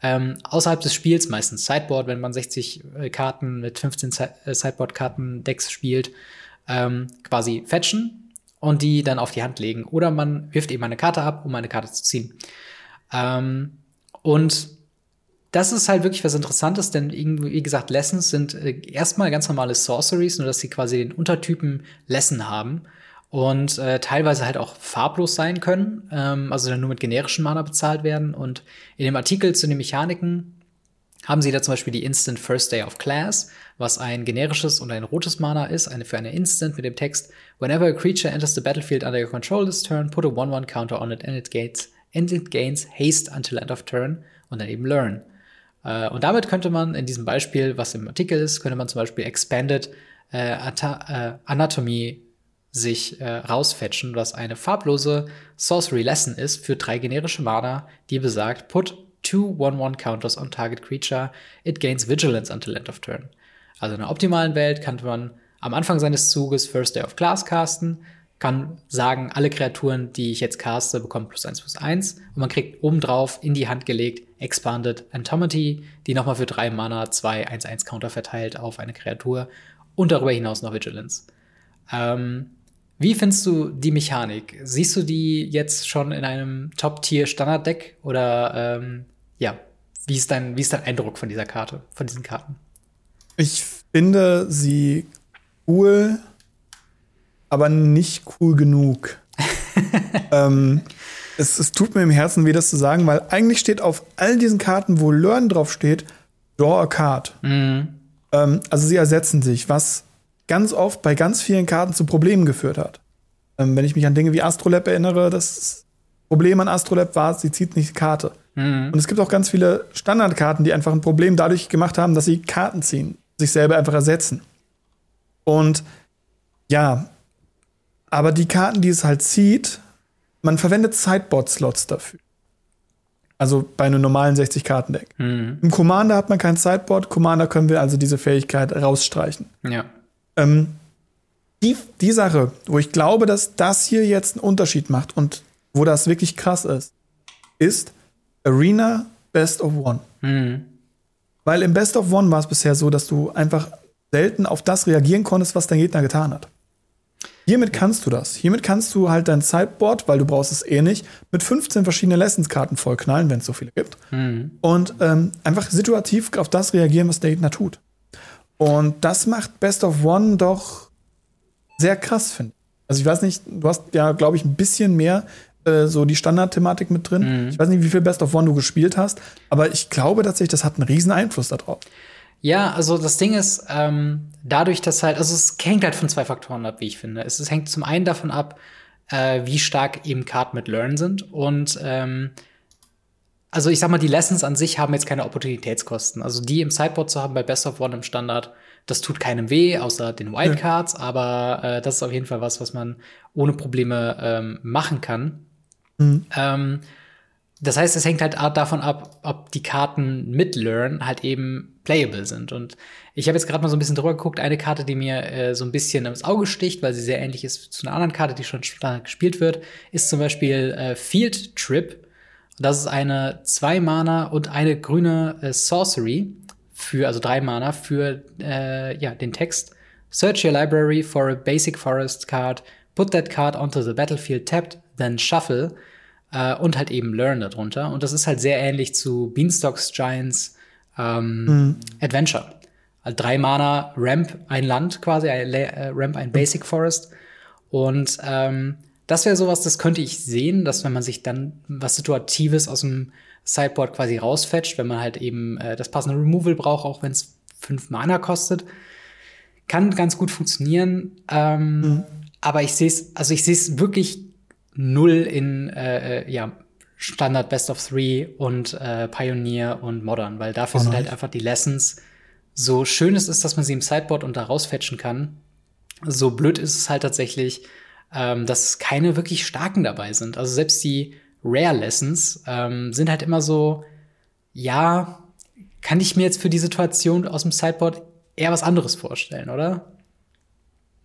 ähm, außerhalb des Spiels, meistens Sideboard, wenn man 60 äh, Karten mit 15 äh, Sideboard-Karten-Decks spielt, ähm, quasi fetchen und die dann auf die Hand legen. Oder man wirft eben eine Karte ab, um eine Karte zu ziehen. Ähm, und das ist halt wirklich was Interessantes, denn wie gesagt, Lessons sind äh, erstmal ganz normale Sorceries, nur dass sie quasi den Untertypen Lesson haben. Und äh, teilweise halt auch farblos sein können, ähm, also dann nur mit generischen Mana bezahlt werden. Und in dem Artikel zu den Mechaniken haben sie da zum Beispiel die Instant First Day of Class, was ein generisches und ein rotes Mana ist, eine für eine Instant mit dem Text Whenever a creature enters the battlefield under your control this turn, put a 1-1 counter on it and it gains, and it gains haste until end of turn und dann eben learn. Äh, und damit könnte man in diesem Beispiel, was im Artikel ist, könnte man zum Beispiel Expanded äh, äh, Anatomy sich äh, rausfetchen, was eine farblose Sorcery Lesson ist für drei generische Mana, die besagt, put two 1-1 counters on target creature, it gains vigilance until end of turn. Also in einer optimalen Welt kann man am Anfang seines Zuges First Day of Class casten, kann sagen, alle Kreaturen, die ich jetzt caste, bekommen plus 1 plus 1 und man kriegt obendrauf in die Hand gelegt Expanded Entomity, die nochmal für drei Mana zwei 1-1 Counter verteilt auf eine Kreatur und darüber hinaus noch Vigilance. Ähm, wie findest du die Mechanik? Siehst du die jetzt schon in einem Top-Tier-Standard-Deck? Oder ähm, ja, wie ist, dein, wie ist dein Eindruck von dieser Karte, von diesen Karten? Ich finde sie cool, aber nicht cool genug. ähm, es, es, tut mir im Herzen weh, das zu sagen, weil eigentlich steht auf all diesen Karten, wo Learn drauf steht, Draw a Card. Mhm. Ähm, also sie ersetzen sich, was ganz oft bei ganz vielen Karten zu Problemen geführt hat. Ähm, wenn ich mich an Dinge wie Astrolab erinnere, das Problem an Astrolab war, sie zieht nicht Karte. Mhm. Und es gibt auch ganz viele Standardkarten, die einfach ein Problem dadurch gemacht haben, dass sie Karten ziehen, sich selber einfach ersetzen. Und ja, aber die Karten, die es halt zieht, man verwendet Sideboard-Slots dafür. Also bei einem normalen 60-Karten-Deck. Mhm. Im Commander hat man kein Sideboard. Commander können wir also diese Fähigkeit rausstreichen. Ja. Ähm, die, die Sache, wo ich glaube, dass das hier jetzt einen Unterschied macht und wo das wirklich krass ist, ist Arena Best of One. Mhm. Weil im Best of One war es bisher so, dass du einfach selten auf das reagieren konntest, was dein Gegner getan hat. Hiermit kannst du das. Hiermit kannst du halt dein Sideboard, weil du brauchst es eh nicht, mit 15 verschiedenen Lessons-Karten vollknallen, wenn es so viele gibt. Mhm. Und ähm, einfach situativ auf das reagieren, was der Gegner tut. Und das macht Best of One doch sehr krass, finde ich. Also ich weiß nicht, du hast ja, glaube ich, ein bisschen mehr äh, so die Standardthematik mit drin. Mhm. Ich weiß nicht, wie viel Best of One du gespielt hast, aber ich glaube tatsächlich, das hat einen riesen Einfluss darauf. Ja, also das Ding ist, ähm, dadurch, dass halt, also es hängt halt von zwei Faktoren ab, wie ich finde. Es, es hängt zum einen davon ab, äh, wie stark eben Karten mit Learn sind und ähm, also ich sag mal, die Lessons an sich haben jetzt keine Opportunitätskosten. Also die im Sideboard zu haben bei Best of One im Standard, das tut keinem weh, außer den Wildcards, ja. aber äh, das ist auf jeden Fall was, was man ohne Probleme ähm, machen kann. Mhm. Ähm, das heißt, es hängt halt davon ab, ob die Karten mit Learn halt eben playable sind. Und ich habe jetzt gerade mal so ein bisschen drüber geguckt. Eine Karte, die mir äh, so ein bisschen ins Auge sticht, weil sie sehr ähnlich ist zu einer anderen Karte, die schon gespielt wird, ist zum Beispiel äh, Field Trip. Das ist eine zwei Mana und eine grüne äh, Sorcery für, also drei Mana für äh, ja, den Text. Search your library for a basic forest card, put that card onto the battlefield tapped, then shuffle äh, und halt eben Learn darunter. Und das ist halt sehr ähnlich zu Beanstalks Giants ähm, mhm. Adventure. Also drei Mana, Ramp, ein Land quasi, ein, äh, Ramp, ein Basic Forest. Und ähm, das wäre sowas, das könnte ich sehen, dass wenn man sich dann was Situatives aus dem Sideboard quasi rausfetcht, wenn man halt eben äh, das passende Removal braucht, auch wenn es fünf Mana kostet, kann ganz gut funktionieren. Ähm, mhm. Aber ich sehe es, also ich sehe es wirklich null in äh, äh, ja, Standard Best of Three und äh, Pioneer und Modern, weil dafür oh sind halt einfach die Lessons. So schön es ist, dass man sie im Sideboard und da rausfetchen kann, so blöd ist es halt tatsächlich, ähm, dass keine wirklich starken dabei sind. Also selbst die Rare Lessons ähm, sind halt immer so, ja, kann ich mir jetzt für die Situation aus dem Sideboard eher was anderes vorstellen, oder?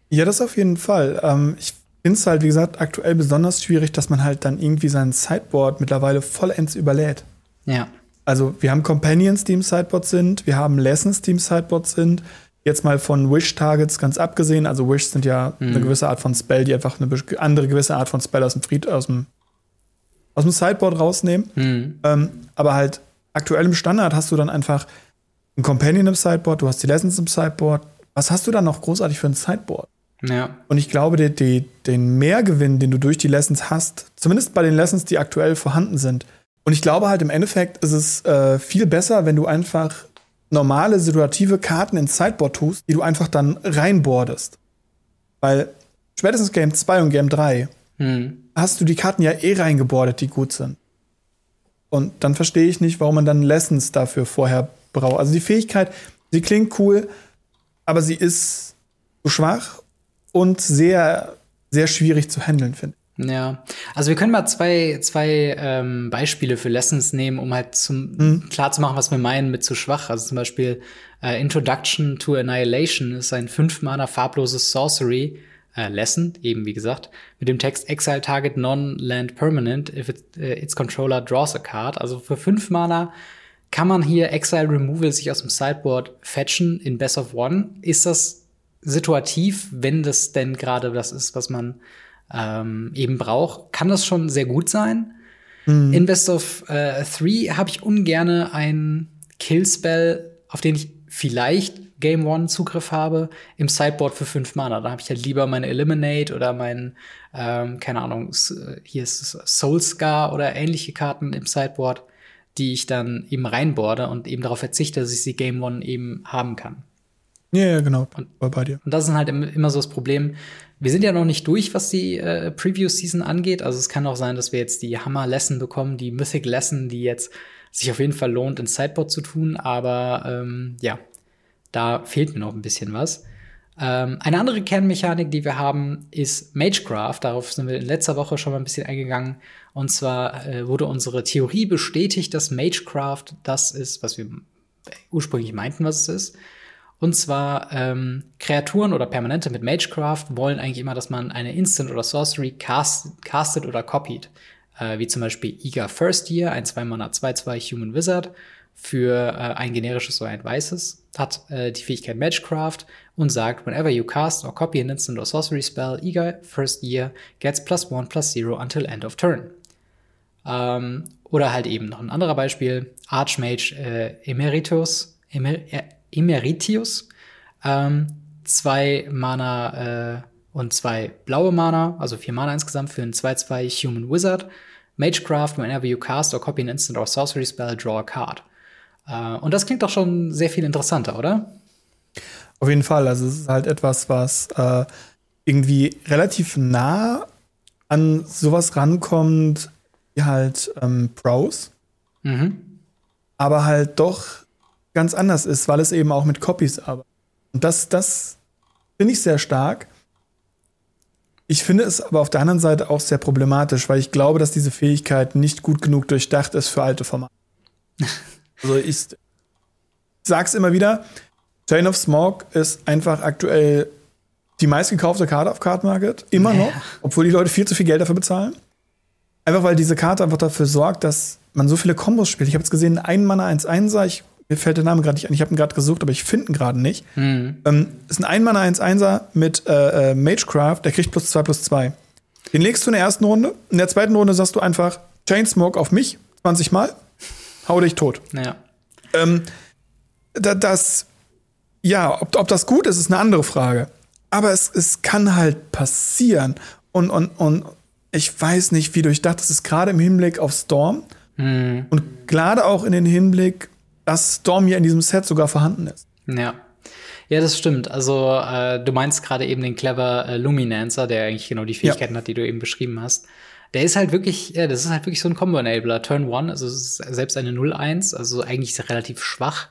Ja, das auf jeden Fall. Ähm, ich finde es halt, wie gesagt, aktuell besonders schwierig, dass man halt dann irgendwie sein Sideboard mittlerweile vollends überlädt. Ja. Also wir haben Companions, die im Sideboard sind, wir haben Lessons, die im Sideboard sind, Jetzt mal von Wish-Targets ganz abgesehen. Also Wish sind ja mhm. eine gewisse Art von Spell, die einfach eine andere gewisse Art von Spell aus dem Fried, aus dem, aus dem Sideboard rausnehmen. Mhm. Ähm, aber halt aktuell im Standard hast du dann einfach ein Companion im Sideboard, du hast die Lessons im Sideboard. Was hast du dann noch großartig für ein Sideboard? Ja. Und ich glaube, die, die, den Mehrgewinn, den du durch die Lessons hast, zumindest bei den Lessons, die aktuell vorhanden sind. Und ich glaube halt im Endeffekt ist es äh, viel besser, wenn du einfach normale situative Karten ins Sideboard tust, die du einfach dann reinboardest. Weil spätestens Game 2 und Game 3 hm. hast du die Karten ja eh reingebordet, die gut sind. Und dann verstehe ich nicht, warum man dann Lessons dafür vorher braucht. Also die Fähigkeit, sie klingt cool, aber sie ist zu schwach und sehr, sehr schwierig zu handeln, finde ich. Ja, also wir können mal zwei, zwei ähm, Beispiele für Lessons nehmen, um halt zum, mhm. klar zu machen, was wir meinen mit zu schwach. Also zum Beispiel äh, Introduction to Annihilation ist ein fünf-Mana farbloses Sorcery äh, Lesson, eben wie gesagt, mit dem Text Exile Target Non-Land Permanent if it, uh, its Controller draws a card. Also für fünf Mana kann man hier Exile Removal sich aus dem Sideboard fetchen in Best of One. Ist das situativ, wenn das denn gerade das ist, was man ähm, eben braucht, kann das schon sehr gut sein. Mhm. In Best of äh, Three habe ich ungerne ein Killspell, auf den ich vielleicht Game One Zugriff habe, im Sideboard für fünf Mana. Da habe ich halt lieber meine Eliminate oder mein, ähm, keine Ahnung, hier ist es Soul Scar oder ähnliche Karten im Sideboard, die ich dann eben reinboarde und eben darauf verzichte, dass ich sie Game One eben haben kann. Ja, ja genau. Und, bei dir. Und das ist halt immer so das Problem. Wir sind ja noch nicht durch, was die äh, Preview-Season angeht. Also es kann auch sein, dass wir jetzt die Hammer-Lesson bekommen, die Mythic-Lesson, die jetzt sich auf jeden Fall lohnt, ins Sideboard zu tun. Aber ähm, ja, da fehlt mir noch ein bisschen was. Ähm, eine andere Kernmechanik, die wir haben, ist Magecraft. Darauf sind wir in letzter Woche schon mal ein bisschen eingegangen. Und zwar äh, wurde unsere Theorie bestätigt, dass Magecraft das ist, was wir ursprünglich meinten, was es ist. Und zwar ähm, Kreaturen oder Permanente mit Magecraft wollen eigentlich immer, dass man eine Instant oder Sorcery cast, castet oder copied. Äh, wie zum Beispiel Eager First Year, ein 2-Mana 2-2 Human Wizard für äh, ein generisches oder ein weißes, hat äh, die Fähigkeit Magecraft und sagt, whenever you cast or copy an instant or sorcery spell, Eager First Year gets plus one plus zero until end of turn. Ähm, oder halt eben noch ein anderer Beispiel, Archmage äh, Emeritus, Emer äh, Emeritius. Ähm, zwei Mana äh, und zwei blaue Mana, also vier Mana insgesamt für einen 2-2 Human Wizard. Magecraft, whenever you cast or copy an instant or sorcery spell, draw a card. Äh, und das klingt doch schon sehr viel interessanter, oder? Auf jeden Fall. Also es ist halt etwas, was äh, irgendwie relativ nah an sowas rankommt, wie halt ähm, Pros. Mhm. Aber halt doch ganz anders ist, weil es eben auch mit Copies arbeitet. Und das, das finde ich sehr stark. Ich finde es aber auf der anderen Seite auch sehr problematisch, weil ich glaube, dass diese Fähigkeit nicht gut genug durchdacht ist für alte Formate. also ich sag's immer wieder, Chain of Smog ist einfach aktuell die meistgekaufte Karte auf Card Market, immer noch, obwohl die Leute viel zu viel Geld dafür bezahlen. Einfach weil diese Karte einfach dafür sorgt, dass man so viele Kombos spielt. Ich habe jetzt gesehen, ein Mana 1-1er, ich mir fällt der Name gerade nicht ein, ich habe ihn gerade gesucht, aber ich finde ihn gerade nicht. Mhm. Ähm, ist ein Einmanner 1-1er mit äh, äh, Magecraft, der kriegt plus 2 plus 2. Den legst du in der ersten Runde. In der zweiten Runde sagst du einfach Chainsmoke auf mich 20 Mal, hau dich tot. Ja. Ähm, da, das, ja, ob, ob das gut ist, ist eine andere Frage. Aber es, es kann halt passieren. Und, und, und ich weiß nicht, wie durchdacht das ist, gerade im Hinblick auf Storm. Mhm. Und gerade auch in den Hinblick dass Storm hier in diesem Set sogar vorhanden ist. Ja. Ja, das stimmt. Also äh, du meinst gerade eben den clever äh, Luminancer, der eigentlich genau die Fähigkeiten ja. hat, die du eben beschrieben hast. Der ist halt wirklich, ja, das ist halt wirklich so ein Combo-Enabler. Turn One, also selbst eine 0-1, also eigentlich ist er relativ schwach.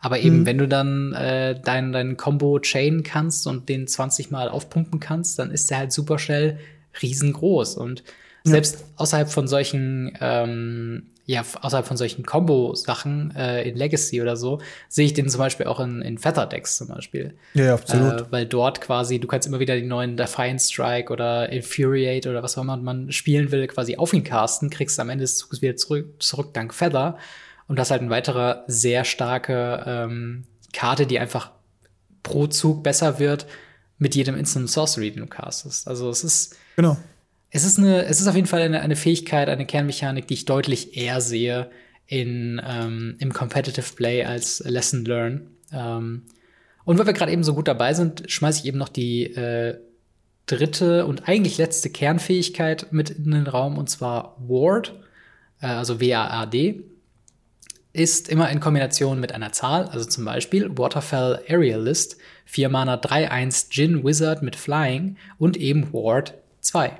Aber eben, mhm. wenn du dann äh, dein, dein Combo chain kannst und den 20 Mal aufpumpen kannst, dann ist der halt super schnell riesengroß. Und selbst ja. außerhalb von solchen ähm, ja, außerhalb von solchen Combo-Sachen äh, in Legacy oder so, sehe ich den zum Beispiel auch in, in Feather-Decks zum Beispiel. Ja, absolut. Äh, weil dort quasi, du kannst immer wieder die neuen Defiant Strike oder Infuriate oder was auch immer man spielen will, quasi auf ihn casten, kriegst am Ende des Zuges wieder zurück, zurück dank Feather. Und das ist halt ein weiterer sehr starke ähm, Karte, die einfach pro Zug besser wird mit jedem Instant Sorcery, den du castest. Also es ist genau es ist eine, es ist auf jeden Fall eine, eine Fähigkeit, eine Kernmechanik, die ich deutlich eher sehe in, ähm, im Competitive Play als Lesson Learn. Ähm, und weil wir gerade eben so gut dabei sind, schmeiße ich eben noch die äh, dritte und eigentlich letzte Kernfähigkeit mit in den Raum, und zwar Ward, äh, also W-A-A-D, ist immer in Kombination mit einer Zahl, also zum Beispiel Waterfell Aerialist, 4 Mana 3-1 Jin Wizard mit Flying und eben Ward 2.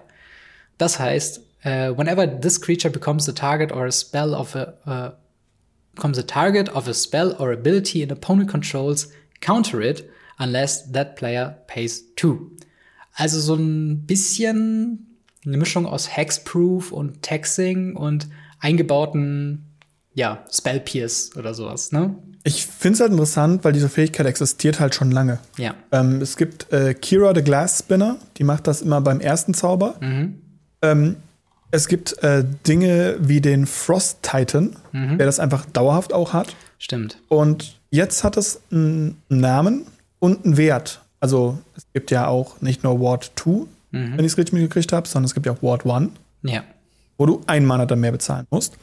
Das heißt, uh, whenever this creature becomes the target or a spell of a uh, becomes a target of a spell or ability an opponent controls, counter it unless that player pays 2. Also so ein bisschen eine Mischung aus Hexproof und Taxing und eingebauten ja, Spell Pierce oder sowas, ne? Ich finde es halt interessant, weil diese Fähigkeit existiert halt schon lange. Ja. Ähm, es gibt äh, Kira the Glass Spinner, die macht das immer beim ersten Zauber. Mhm. Ähm, es gibt äh, Dinge wie den Frost Titan, Mhm. der das einfach dauerhaft auch hat. Stimmt. Und jetzt hat es einen Namen und einen Wert. Also es gibt ja auch nicht nur Ward 2, Mhm. wenn ich es richtig mitgekriegt habe, sondern es gibt ja auch Ward 1, Ja. wo du ein Mana dann mehr bezahlen musst.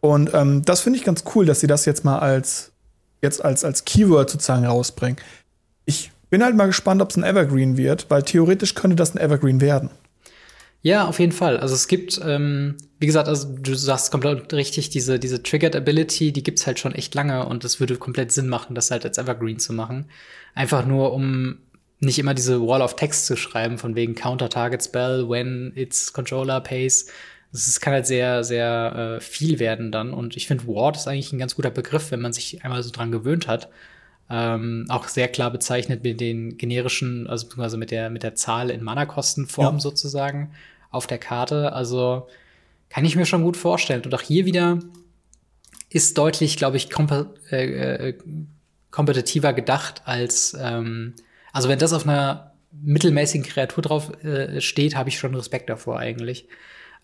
Und ähm, das finde ich ganz cool, dass sie das jetzt mal als jetzt als, als Keyword sozusagen rausbringen. Ich bin halt mal gespannt, ob es ein Evergreen wird, weil theoretisch könnte das ein Evergreen werden. Ja, auf jeden Fall. Also es gibt, ähm, wie gesagt, also du sagst komplett richtig, diese, diese Triggered Ability, die gibt's halt schon echt lange und es würde komplett Sinn machen, das halt als Evergreen zu machen. Einfach nur, um nicht immer diese Wall of Text zu schreiben, von wegen Counter Target Spell, when its Controller pays. Das ist, kann halt sehr, sehr äh, viel werden dann. Und ich finde, Ward ist eigentlich ein ganz guter Begriff, wenn man sich einmal so dran gewöhnt hat. Ähm, auch sehr klar bezeichnet mit den generischen, also beziehungsweise mit der, mit der Zahl in Mana-Kostenform Ja. sozusagen auf der Karte. Also kann ich mir schon gut vorstellen. Und auch hier wieder ist deutlich, glaube ich, äh, äh, kompetitiver gedacht als, ähm, also wenn das auf einer mittelmäßigen Kreatur drauf äh, steht, habe ich schon Respekt davor eigentlich.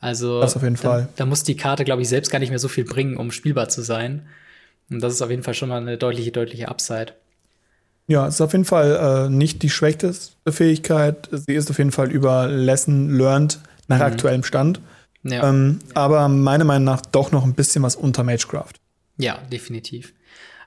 Also Das auf jeden da, Fall. Da muss die Karte, glaube ich, selbst gar nicht mehr so viel bringen, um spielbar zu sein. Und das ist auf jeden Fall schon mal eine deutliche, deutliche Upside. Ja, es ist auf jeden Fall äh, nicht die schwächste Fähigkeit. Sie ist auf jeden Fall über Lesson learned nach aktuellem Stand. Ja, Ähm, aber meiner Meinung nach doch noch ein bisschen was unter Magecraft. ja definitiv.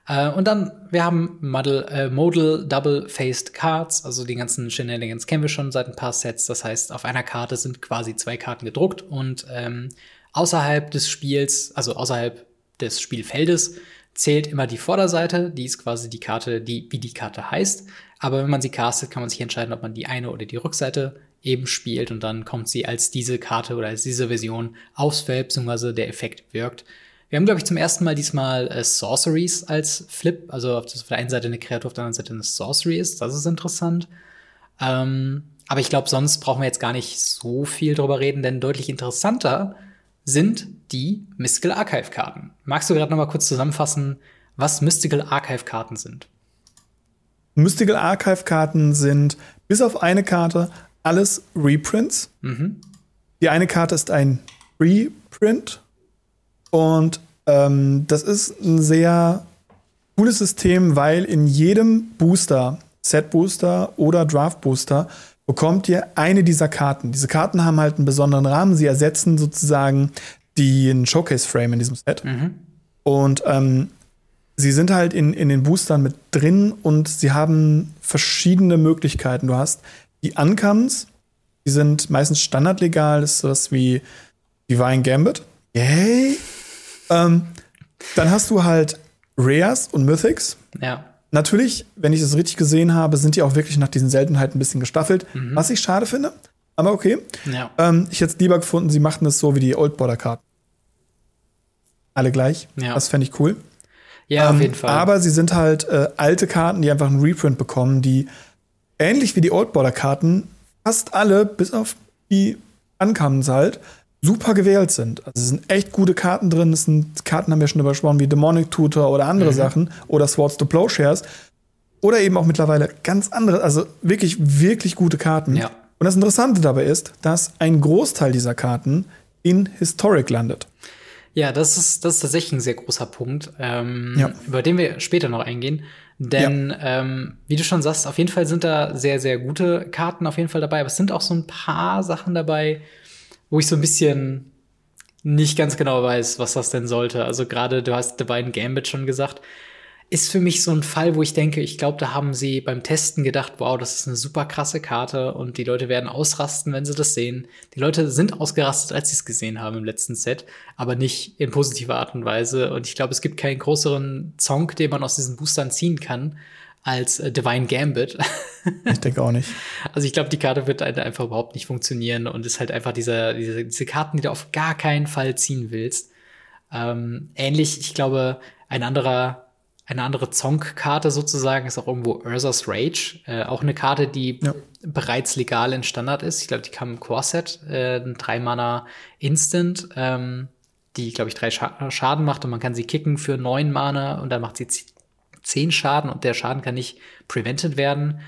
Äh, und dann, wir haben Model, äh, Modal Double-Faced Cards, also die ganzen Shenanigans kennen wir schon seit ein paar Sets. Das heißt, auf einer Karte sind quasi zwei Karten gedruckt und ähm, außerhalb des Spiels, also außerhalb des Spielfeldes, zählt immer die Vorderseite. Die ist quasi die Karte, die wie die Karte heißt. Aber wenn man sie castet, kann man sich entscheiden, ob man die eine oder die Rückseite eben spielt und dann kommt sie als diese Karte oder als diese Version aufs Feld, beziehungsweise der Effekt wirkt. Wir haben, glaube ich, zum ersten Mal diesmal äh, Sorceries als Flip, also auf der einen Seite eine Kreatur, auf der anderen Seite eine Sorcery ist. Das ist interessant. Ähm, aber ich glaube, sonst brauchen wir jetzt gar nicht so viel drüber reden, denn deutlich interessanter sind die Mystical Archive Karten. Magst du gerade noch mal kurz zusammenfassen, was Mystical Archive Karten sind? Mystical Archive Karten sind bis auf eine Karte alles Reprints. Die eine Karte ist ein Reprint und ähm, das ist ein sehr cooles System, weil in jedem Booster, Set Booster oder Draft Booster bekommt ihr eine dieser Karten. Diese Karten haben halt einen besonderen Rahmen. Sie ersetzen sozusagen den Showcase Frame in diesem Set. Und ähm, sie sind halt in, in den Boostern mit drin und sie haben verschiedene Möglichkeiten. Du hast die Uncomes, die sind meistens standardlegal, das ist sowas wie Divine Gambit. Yay! ähm, dann hast du halt Rares und Mythics. Ja. Natürlich, wenn ich das richtig gesehen habe, sind die auch wirklich nach diesen Seltenheiten ein bisschen gestaffelt, was ich schade finde. Aber okay. Ja. Ähm, ich hätte es lieber gefunden, sie machten es so wie die Old Border Karten. Alle gleich. Ja. Das fände ich cool. Ja, auf Ähm, jeden Fall. Aber sie sind halt äh, alte Karten, die einfach einen Reprint bekommen, die ähnlich wie die Old Border Karten fast alle, bis auf die Uncommons halt, super gewählt sind. Also es sind echt gute Karten drin. Es sind Karten, haben wir schon übersprochen, wie Demonic Tutor oder andere Mhm. Sachen oder Swords to Plowshares. Oder eben auch mittlerweile ganz andere, also wirklich, wirklich gute Karten. Ja. Und das Interessante dabei ist, dass ein Großteil dieser Karten in Historic landet. Ja, das ist, das ist tatsächlich ein sehr großer Punkt, ähm, Ja. über den wir später noch eingehen. Denn, ähm, wie du schon sagst, auf jeden Fall sind da sehr, sehr gute Karten auf jeden Fall dabei. Aber es sind auch so ein paar Sachen dabei, wo ich so ein bisschen nicht ganz genau weiß, was das denn sollte. Also gerade, du hast Divine Gambit schon gesagt. Ist für mich so ein Fall, wo ich denke, ich glaube, da haben sie beim Testen gedacht, wow, das ist eine super krasse Karte und die Leute werden ausrasten, wenn sie das sehen. Die Leute sind ausgerastet, als sie es gesehen haben im letzten Set, aber nicht in positiver Art und Weise. Und ich glaube, es gibt keinen größeren Zonk, den man aus diesen Boostern ziehen kann, als äh, Divine Gambit. ich denke auch nicht. Also ich glaube, die Karte wird halt einfach überhaupt nicht funktionieren und ist halt einfach diese, diese, diese Karten, die du auf gar keinen Fall ziehen willst. Ähm, ähnlich, ich glaube, ein anderer eine andere Zonk-Karte sozusagen ist auch irgendwo Ursa's Rage. Äh, auch eine Karte, die ja. bereits legal in Standard ist. Ich glaube, die kam im Core-Set. Äh, ein Drei-Mana Instant, ähm, die, glaube ich, drei Scha Schaden macht und man kann sie kicken für neun Mana und dann macht sie zehn Schaden und der Schaden kann nicht prevented werden.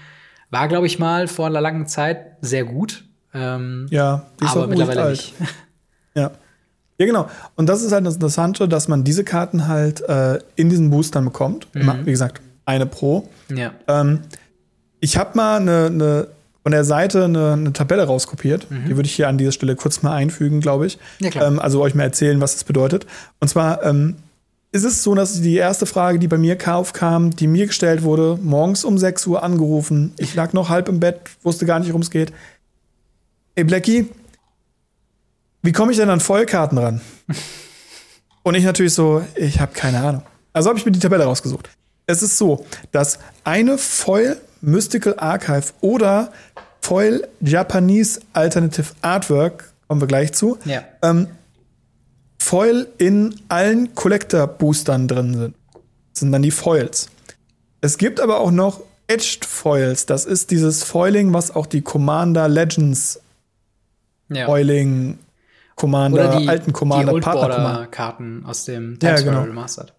War, glaube ich, mal vor einer langen Zeit sehr gut. Ähm, ja, aber mittlerweile alt. nicht. Ja. Ja, genau. Und das ist halt das Interessante, dass man diese Karten halt äh, in diesen Boostern bekommt. Mhm. Wie gesagt, eine pro. Ja. Ähm, ich habe mal eine, eine, von der Seite eine, eine Tabelle rauskopiert. Mhm. Die würde ich hier an dieser Stelle kurz mal einfügen, glaube ich. Ja, klar. Ähm, also euch mal erzählen, was das bedeutet. Und zwar ähm, ist es so, dass die erste Frage, die bei mir aufkam, die mir gestellt wurde, morgens um 6 Uhr angerufen. Ich lag noch halb im Bett, wusste gar nicht, worum es geht. Ey, Blackie, wie komme ich denn an Vollkarten ran? Und ich natürlich so, ich habe keine Ahnung. Also habe ich mir die Tabelle rausgesucht. Es ist so, dass eine Foil Mystical Archive oder Foil Japanese Alternative Artwork, kommen wir gleich zu, ja. ähm, Foil in allen Collector-Boostern drin sind. Das sind dann die Foils. Es gibt aber auch noch Edged Foils. Das ist dieses Foiling, was auch die Commander Legends ja. Foiling Commander, Oder die, alten Commander, die Partner Karten aus dem Times ja, genau. Remastered.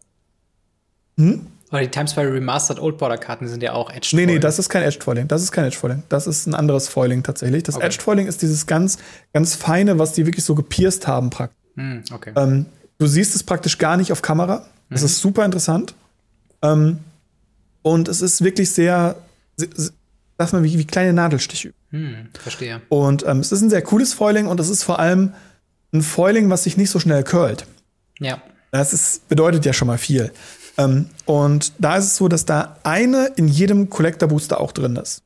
Hm? Oder die Times Square Remastered Old Border Karten sind ja auch Edged Nee, nee, das ist kein Edged Foiling. Das ist kein Edged Foiling. Das ist ein anderes Foiling tatsächlich. Das okay. Edged Foiling ist dieses ganz, ganz feine, was die wirklich so gepierst haben praktisch. Hm, okay. Ähm, du siehst es praktisch gar nicht auf Kamera. Das mhm. ist super interessant. Ähm, und es ist wirklich sehr, sag mal, wie, wie kleine Nadelstiche. Hm, verstehe. Und ähm, es ist ein sehr cooles Foiling und es ist vor allem ein Foiling, was sich nicht so schnell curlt. Ja. Das ist, bedeutet ja schon mal viel. Ähm, und da ist es so, dass da eine in jedem Collector Booster auch drin ist.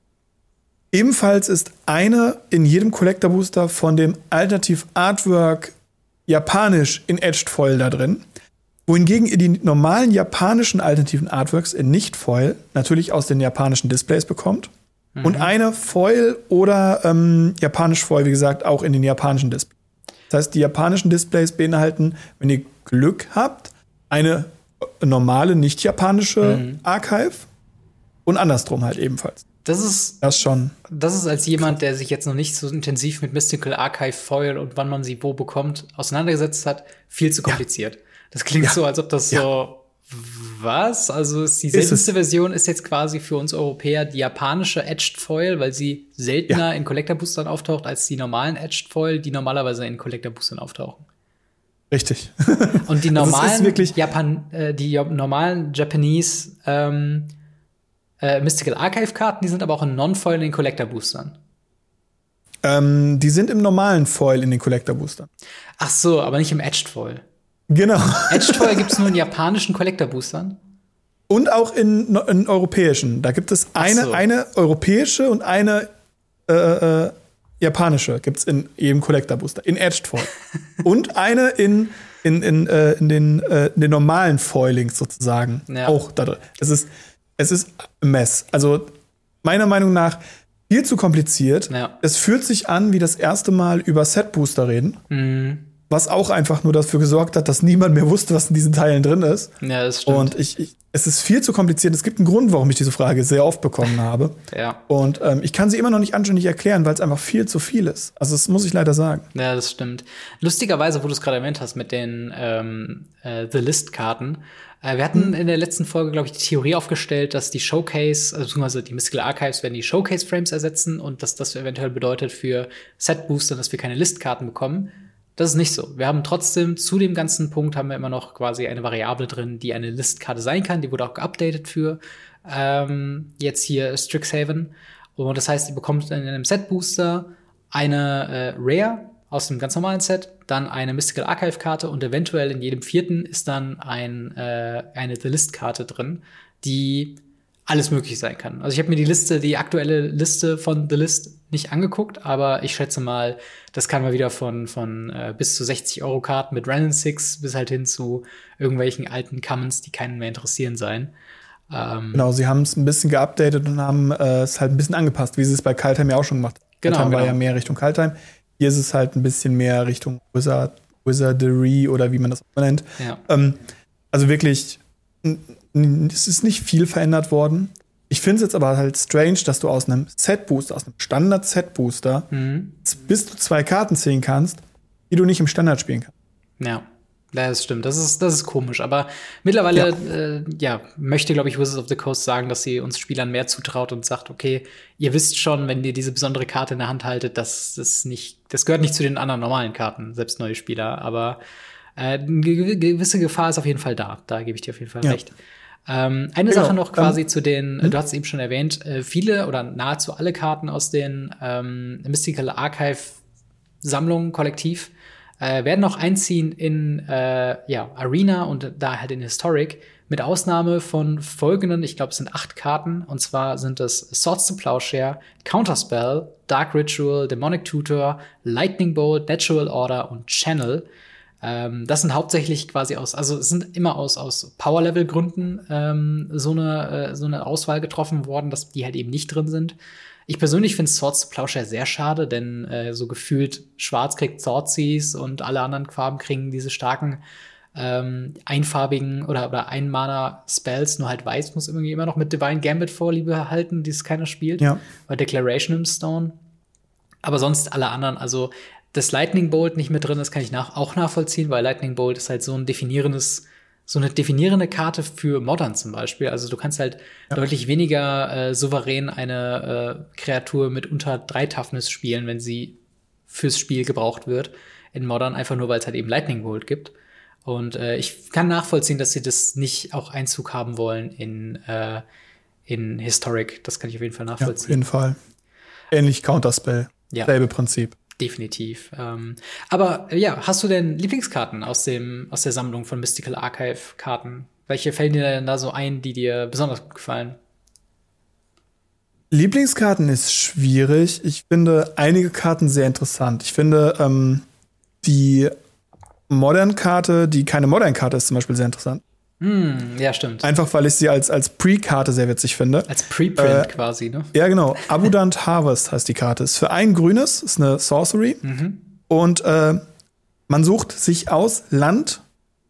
Ebenfalls ist eine in jedem Collector Booster von dem Alternative Artwork japanisch in Edged Foil da drin. Wohingegen ihr die normalen japanischen alternativen Artworks in Nicht-Foil natürlich aus den japanischen Displays bekommt. Mhm. Und eine Foil oder ähm, japanisch Foil, wie gesagt, auch in den japanischen Displays. Das heißt, die japanischen Displays beinhalten, wenn ihr Glück habt, eine normale, nicht japanische mhm. Archive und andersrum halt ebenfalls. Das ist das schon. Das ist als jemand, der sich jetzt noch nicht so intensiv mit Mystical Archive Foil und wann man sie wo bekommt auseinandergesetzt hat, viel zu kompliziert. Ja. Das klingt ja. so, als ob das ja. so was? Also die seltenste Version ist jetzt quasi für uns Europäer die japanische Edged Foil, weil sie seltener ja. in Collector Boostern auftaucht als die normalen Edged Foil, die normalerweise in Collector Boostern auftauchen. Richtig. Und die also normalen also Japan, äh, die normalen Japanese ähm, äh, Mystical Archive Karten, die sind aber auch in Non-Foil in den Collector Boostern. Ähm, die sind im normalen Foil in den Collector Boostern. Ach so, aber nicht im Edged Foil. Genau. Edge Toy gibt es nur in japanischen Collector-Boostern. Und auch in, in, europäischen. Da gibt es eine, so. eine europäische und eine äh, äh, japanische gibt es in jedem Collector-Booster. In Edged Foil. und eine in, in, in, äh, in, den, äh, in den normalen Foilings sozusagen. Ja. Auch da drin. Es ist, es ist ein Mess. Also meiner Meinung nach viel zu kompliziert. Ja. Es fühlt sich an wie das erste Mal über Set-Booster reden. Mhm was auch einfach nur dafür gesorgt hat, dass niemand mehr wusste, was in diesen Teilen drin ist. Ja, das stimmt. Und ich, ich, es ist viel zu kompliziert. Es gibt einen Grund, warum ich diese Frage sehr oft bekommen habe. ja. Und ähm, ich kann sie immer noch nicht anständig erklären, weil es einfach viel zu viel ist. Also das muss ich leider sagen. Ja, das stimmt. Lustigerweise, wo du es gerade erwähnt hast mit den ähm, äh, The List-Karten, äh, wir hatten hm. in der letzten Folge, glaube ich, die Theorie aufgestellt, dass die Showcase, also beziehungsweise die Mystical Archives werden die Showcase-Frames ersetzen und dass das eventuell bedeutet für Set-Booster, dass wir keine List-Karten bekommen. Das ist nicht so. Wir haben trotzdem zu dem ganzen Punkt haben wir immer noch quasi eine Variable drin, die eine Listkarte sein kann. Die wurde auch geupdatet für ähm, jetzt hier Strixhaven. Und das heißt, ihr bekommt in einem Set Booster eine äh, Rare aus dem ganz normalen Set, dann eine Mystical Archive-Karte und eventuell in jedem vierten ist dann ein, äh, eine The List-Karte drin, die alles möglich sein kann. Also ich habe mir die Liste, die aktuelle Liste von The List nicht angeguckt, aber ich schätze mal, das kann mal wieder von, von äh, bis zu 60 Euro Karten mit Random Six bis halt hin zu irgendwelchen alten Commons, die keinen mehr interessieren sein. Ähm, genau, sie haben es ein bisschen geupdatet und haben äh, es halt ein bisschen angepasst, wie sie es bei Kaltheim ja auch schon gemacht haben. Genau, Kaltheim genau. war ja mehr Richtung Kaltheim. Hier ist es halt ein bisschen mehr Richtung Wizard, Wizardry oder wie man das auch nennt. Ja. Ähm, also wirklich, es ist nicht viel verändert worden. Ich finde es jetzt aber halt strange, dass du aus einem Set-Booster, aus einem Standard-Set-Booster, mhm. bis du zwei Karten ziehen kannst, die du nicht im Standard spielen kannst. Ja. Ja, das stimmt. Das ist, das ist komisch. Aber mittlerweile, ja, äh, ja möchte, glaube ich, Wizards of the Coast sagen, dass sie uns Spielern mehr zutraut und sagt, okay, ihr wisst schon, wenn ihr diese besondere Karte in der Hand haltet, dass das nicht, das gehört nicht zu den anderen normalen Karten, selbst neue Spieler. Aber äh, eine gewisse Gefahr ist auf jeden Fall da. Da gebe ich dir auf jeden Fall ja. recht. Ähm, eine genau. Sache noch quasi ähm, zu den, hm? du hast es eben schon erwähnt, äh, viele oder nahezu alle Karten aus den ähm, Mystical Archive Sammlungen kollektiv äh, werden noch einziehen in äh, ja, Arena und da halt in Historic, mit Ausnahme von folgenden, ich glaube, es sind acht Karten, und zwar sind es Swords to Plowshare, Counterspell, Dark Ritual, Demonic Tutor, Lightning Bolt, Natural Order und Channel. Ähm, das sind hauptsächlich quasi aus, also es sind immer aus, aus Power-Level-Gründen ähm, so, eine, äh, so eine Auswahl getroffen worden, dass die halt eben nicht drin sind. Ich persönlich finde Swords to Plowshare sehr schade, denn äh, so gefühlt Schwarz kriegt Swordseas und alle anderen Farben kriegen diese starken ähm, einfarbigen oder, oder Einmaner-Spells, nur halt Weiß muss irgendwie immer noch mit Divine Gambit Vorliebe halten, die es keiner spielt. Ja. Oder Declaration im Stone. Aber sonst alle anderen, also das Lightning Bolt nicht mit drin das kann ich nach, auch nachvollziehen, weil Lightning Bolt ist halt so ein definierendes so eine definierende Karte für Modern zum Beispiel. Also du kannst halt ja. deutlich weniger äh, souverän eine äh, Kreatur mit unter drei Toughness spielen, wenn sie fürs Spiel gebraucht wird. In Modern einfach nur, weil es halt eben Lightning Bolt gibt. Und äh, ich kann nachvollziehen, dass sie das nicht auch Einzug haben wollen in, äh, in Historic. Das kann ich auf jeden Fall nachvollziehen. Ja, auf jeden Fall. Ähnlich Counterspell. Ja. Selbe Prinzip definitiv. Ähm, aber äh, ja, hast du denn Lieblingskarten aus dem aus der Sammlung von Mystical Archive Karten? Welche fällen dir denn da so ein, die dir besonders gut gefallen? Lieblingskarten ist schwierig. Ich finde einige Karten sehr interessant. Ich finde ähm, die Modern-Karte, die keine Modern-Karte ist, zum Beispiel sehr interessant. Mm, ja, stimmt. Einfach weil ich sie als, als Pre-Karte sehr witzig finde. Als Preprint äh, quasi, ne? Ja, genau. Abundant Harvest heißt die Karte. Ist für ein grünes, ist eine Sorcery. Mhm. Und äh, man sucht sich aus Land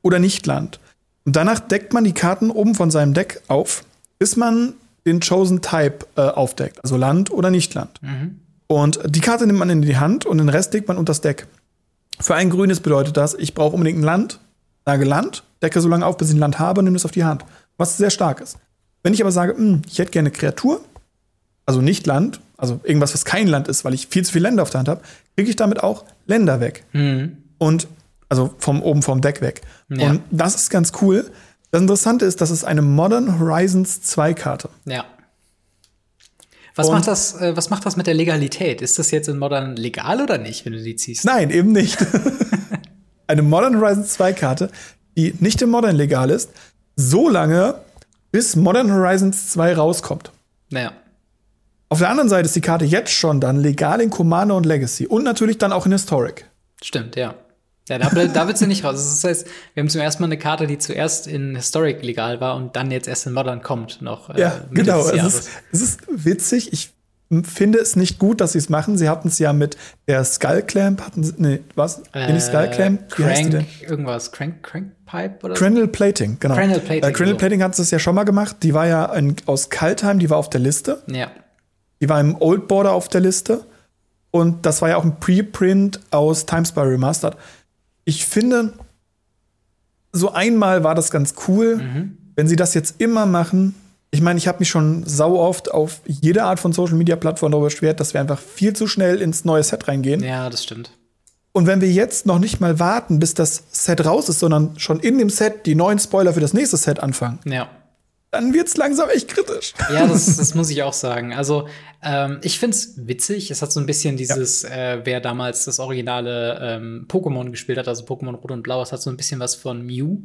oder nicht Land. Und danach deckt man die Karten oben von seinem Deck auf, bis man den Chosen Type äh, aufdeckt. Also Land oder nicht Land. Mhm. Und die Karte nimmt man in die Hand und den Rest legt man unter das Deck. Für ein grünes bedeutet das, ich brauche unbedingt ein Land, sage Land decke so lange auf, bis ich ein Land habe und nehme es auf die Hand. Was sehr stark ist. Wenn ich aber sage, mh, hm, ich hätte gerne Kreatur, also nicht Land, also irgendwas, was kein Land ist, weil ich viel zu viele Länder auf der Hand habe, kriege ich damit auch Länder weg. Mhm. Und also vom oben vom Deck weg. Ja. Und das ist ganz cool. Das Interessante ist, das ist eine Modern Horizons 2 Karte. Ja. Was macht, das, äh, was macht das mit der Legalität? Ist das jetzt in Modern legal oder nicht, wenn du die ziehst? Nein, eben nicht. eine Modern Horizons 2 Karte die nicht im Modern legal ist, so lange, bis Modern Horizons 2 rauskommt. Naja. Auf der anderen Seite ist die Karte jetzt schon dann legal in Commander und Legacy und natürlich dann auch in Historic. Stimmt, ja. Ja, da, da wird sie nicht raus. Das heißt, wir haben zum ersten Mal eine Karte, die zuerst in Historic legal war und dann jetzt erst in Modern kommt noch. Äh, ja, genau. Es ist, es ist witzig. Ich finde es nicht gut, dass sie es machen. Sie hatten es ja mit der Skullclamp, hatten sie, nee, was? Äh, nicht Skullclamp? Wie Crank, heißt die denn? irgendwas, Crank, Crankpipe oder Crandall Plating, genau. Crandall Plating, äh, Crandall so. Plating sie es ja schon mal gemacht. Die war ja ein, aus Kaltheim, die war auf der Liste. Ja. Die war im Old Border auf der Liste. Und das war ja auch ein Preprint aus Times by Remastered. Ich finde, so einmal war das ganz cool. Mhm. Wenn sie das jetzt immer machen, ich meine, ich habe mich schon sau oft auf jede Art von Social Media Plattform darüber beschwert, dass wir einfach viel zu schnell ins neue Set reingehen. Ja, das stimmt. Und wenn wir jetzt noch nicht mal warten, bis das Set raus ist, sondern schon in dem Set die neuen Spoiler für das nächste Set anfangen, ja. dann wird's langsam echt kritisch. Ja, das, das muss ich auch sagen. Also, ähm, ich find's witzig. Es hat so ein bisschen dieses, ja. äh, wer damals das originale ähm, Pokémon gespielt hat, also Pokémon Rot und Blau, es hat so ein bisschen was von Mew.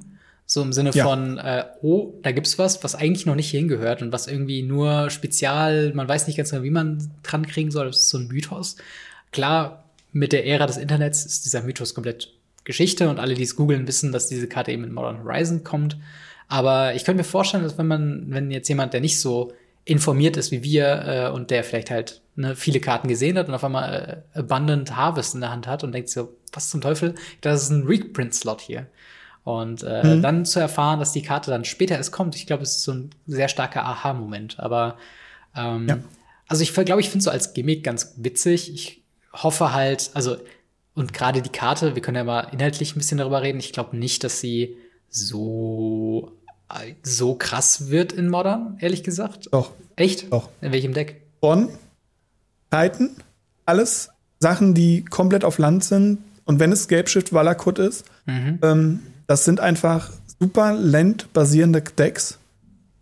So im Sinne ja. von, äh, oh, da gibt's was, was eigentlich noch nicht hingehört und was irgendwie nur spezial, man weiß nicht ganz genau, wie man dran kriegen soll. Das ist so ein Mythos. Klar, mit der Ära des Internets ist dieser Mythos komplett Geschichte und alle, die es googeln, wissen, dass diese Karte eben in Modern Horizon kommt. Aber ich könnte mir vorstellen, dass wenn man, wenn jetzt jemand, der nicht so informiert ist wie wir äh, und der vielleicht halt ne, viele Karten gesehen hat und auf einmal äh, Abundant Harvest in der Hand hat und denkt so, was zum Teufel, das ist ein Reprint-Slot hier. Und äh, mhm. dann zu erfahren, dass die Karte dann später erst kommt, ich glaube, es ist so ein sehr starker Aha-Moment. Aber ähm, ja. also ich glaube, ich finde so als Gimmick ganz witzig. Ich hoffe halt, also und gerade die Karte, wir können ja mal inhaltlich ein bisschen darüber reden. Ich glaube nicht, dass sie so, so krass wird in Modern, ehrlich gesagt. Doch. Echt? Doch. In welchem Deck? Bonn, Titan, alles Sachen, die komplett auf Land sind. Und wenn es Gelbshift Valakut ist, mhm. ähm, das sind einfach super Land-basierende Decks.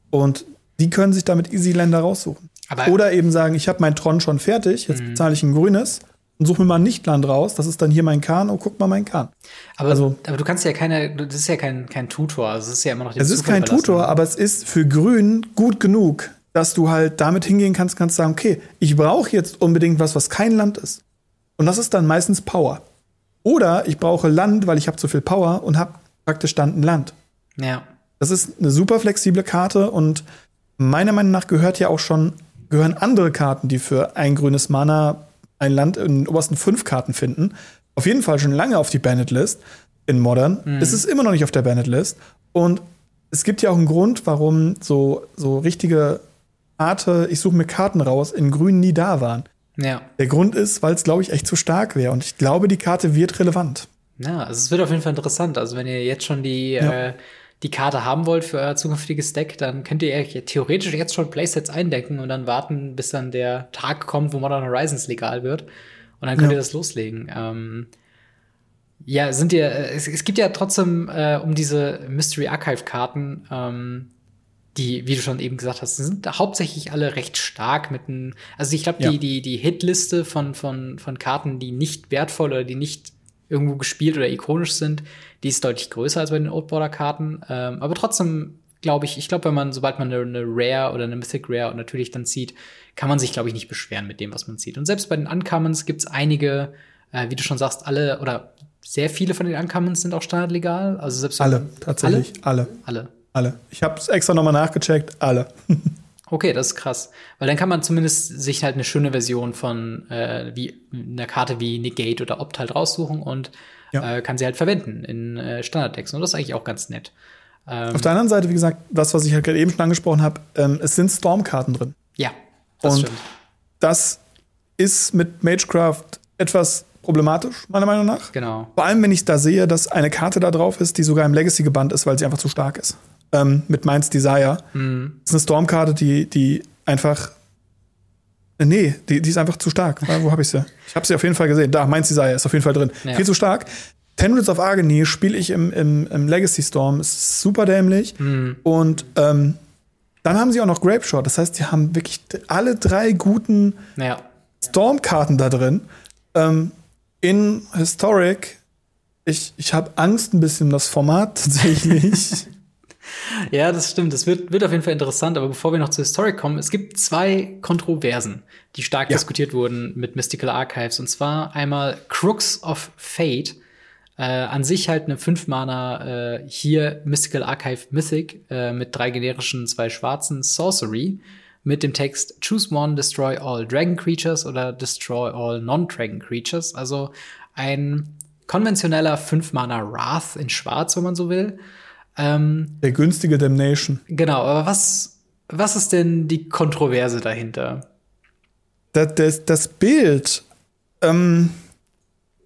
Und die können sich damit easy Länder raussuchen. Aber Oder eben sagen, ich habe mein Tron schon fertig, jetzt mhm. bezahle ich ein grünes und suche mir mal ein Nichtland raus. Das ist dann hier mein Kahn. Oh, guck mal mein Kahn. Aber, also, aber du kannst ja keine, das ist ja kein, kein Tutor. Also es ist ja immer noch Es ist kein Tutor, aber es ist für Grün gut genug, dass du halt damit hingehen kannst, kannst sagen, okay, ich brauche jetzt unbedingt was, was kein Land ist. Und das ist dann meistens Power. Oder ich brauche Land, weil ich habe zu viel Power und habe praktisch dann ein Land. Ja. Das ist eine super flexible Karte und meiner Meinung nach gehört ja auch schon, gehören andere Karten, die für ein grünes Mana ein Land in den obersten fünf Karten finden. Auf jeden Fall schon lange auf die Banned-List in Modern. Mhm. Es ist immer noch nicht auf der Banned-List. Und es gibt ja auch einen Grund, warum so, so richtige Arte, ich suche mir Karten raus, in Grün nie da waren. Ja. Der Grund ist, weil es, glaube ich, echt zu stark wäre. Und ich glaube, die Karte wird relevant. Ja, also es wird auf jeden Fall interessant. Also wenn ihr jetzt schon die, ja. äh, die Karte haben wollt für euer zukünftiges Deck, dann könnt ihr theoretisch jetzt schon Playsets eindecken und dann warten, bis dann der Tag kommt, wo Modern Horizons legal wird. Und dann könnt ja. ihr das loslegen. Ähm, ja, sind ihr, äh, es, es gibt ja trotzdem äh, um diese Mystery Archive Karten, ähm, die, wie du schon eben gesagt hast, sind hauptsächlich alle recht stark mit einem, also ich glaube, die, ja. die, die Hitliste von, von, von Karten, die nicht wertvoll oder die nicht irgendwo gespielt oder ikonisch sind, die ist deutlich größer als bei den Oldborder-Karten. Ähm, aber trotzdem glaube ich, ich glaube, wenn man, sobald man eine, eine, Rare oder eine Mythic Rare und natürlich dann zieht, kann man sich, glaube ich, nicht beschweren mit dem, was man zieht. Und selbst bei den Uncommons gibt es einige, äh, wie du schon sagst, alle oder sehr viele von den Uncommons sind auch standardlegal. Also selbst alle, tatsächlich, alle. Alle. Alle. Ich habe es extra nochmal nachgecheckt, alle. Okay, das ist krass. Weil dann kann man zumindest sich halt eine schöne Version von äh, wie einer Karte wie Negate oder Opt halt raussuchen und ja. äh, kann sie halt verwenden in äh, Standardtext. Und das ist eigentlich auch ganz nett. Ähm, Auf der anderen Seite, wie gesagt, das, was ich halt gerade eben schon angesprochen habe, ähm, es sind Stormkarten drin. Ja, das und stimmt. Das ist mit Magecraft etwas problematisch, meiner Meinung nach. Genau. Vor allem, wenn ich da sehe, dass eine Karte da drauf ist, die sogar im Legacy gebannt ist, weil sie einfach zu stark ist ähm, mit Mainz Desire. Mhm. Das ist eine Stormkarte, die, die einfach. Äh, nee, die, die ist einfach zu stark. Wo habe ich sie? Ich habe sie auf jeden Fall gesehen. Da, Mainz Desire ist auf jeden Fall drin. Ja. Viel zu stark. Ten Roots of Agony spiele ich im, im, im, Legacy Storm. Ist super dämlich. Mhm. Und ähm, dann haben sie auch noch Grape Shot. Das heißt, sie haben wirklich alle drei guten ja. Storm-Karten da drin. Ähm, in Historic, ich, ich habe Angst ein bisschen um das Format tatsächlich. Ja, das stimmt. Das wird, wird auf jeden Fall interessant. Aber bevor wir noch zur Historic kommen, es gibt zwei Kontroversen, die stark ja. diskutiert wurden mit Mystical Archives. Und zwar einmal Crooks of Fate. Äh, an sich halt eine 5-Mana äh, hier Mystical Archive Mythic äh, mit drei generischen, zwei schwarzen Sorcery mit dem Text Choose one, destroy all Dragon Creatures oder destroy all non-Dragon Creatures. Also ein konventioneller 5-Mana Wrath in Schwarz, wenn man so will. Ähm, Der günstige Damnation. Genau, aber was, was ist denn die Kontroverse dahinter? Das, das, das Bild ähm,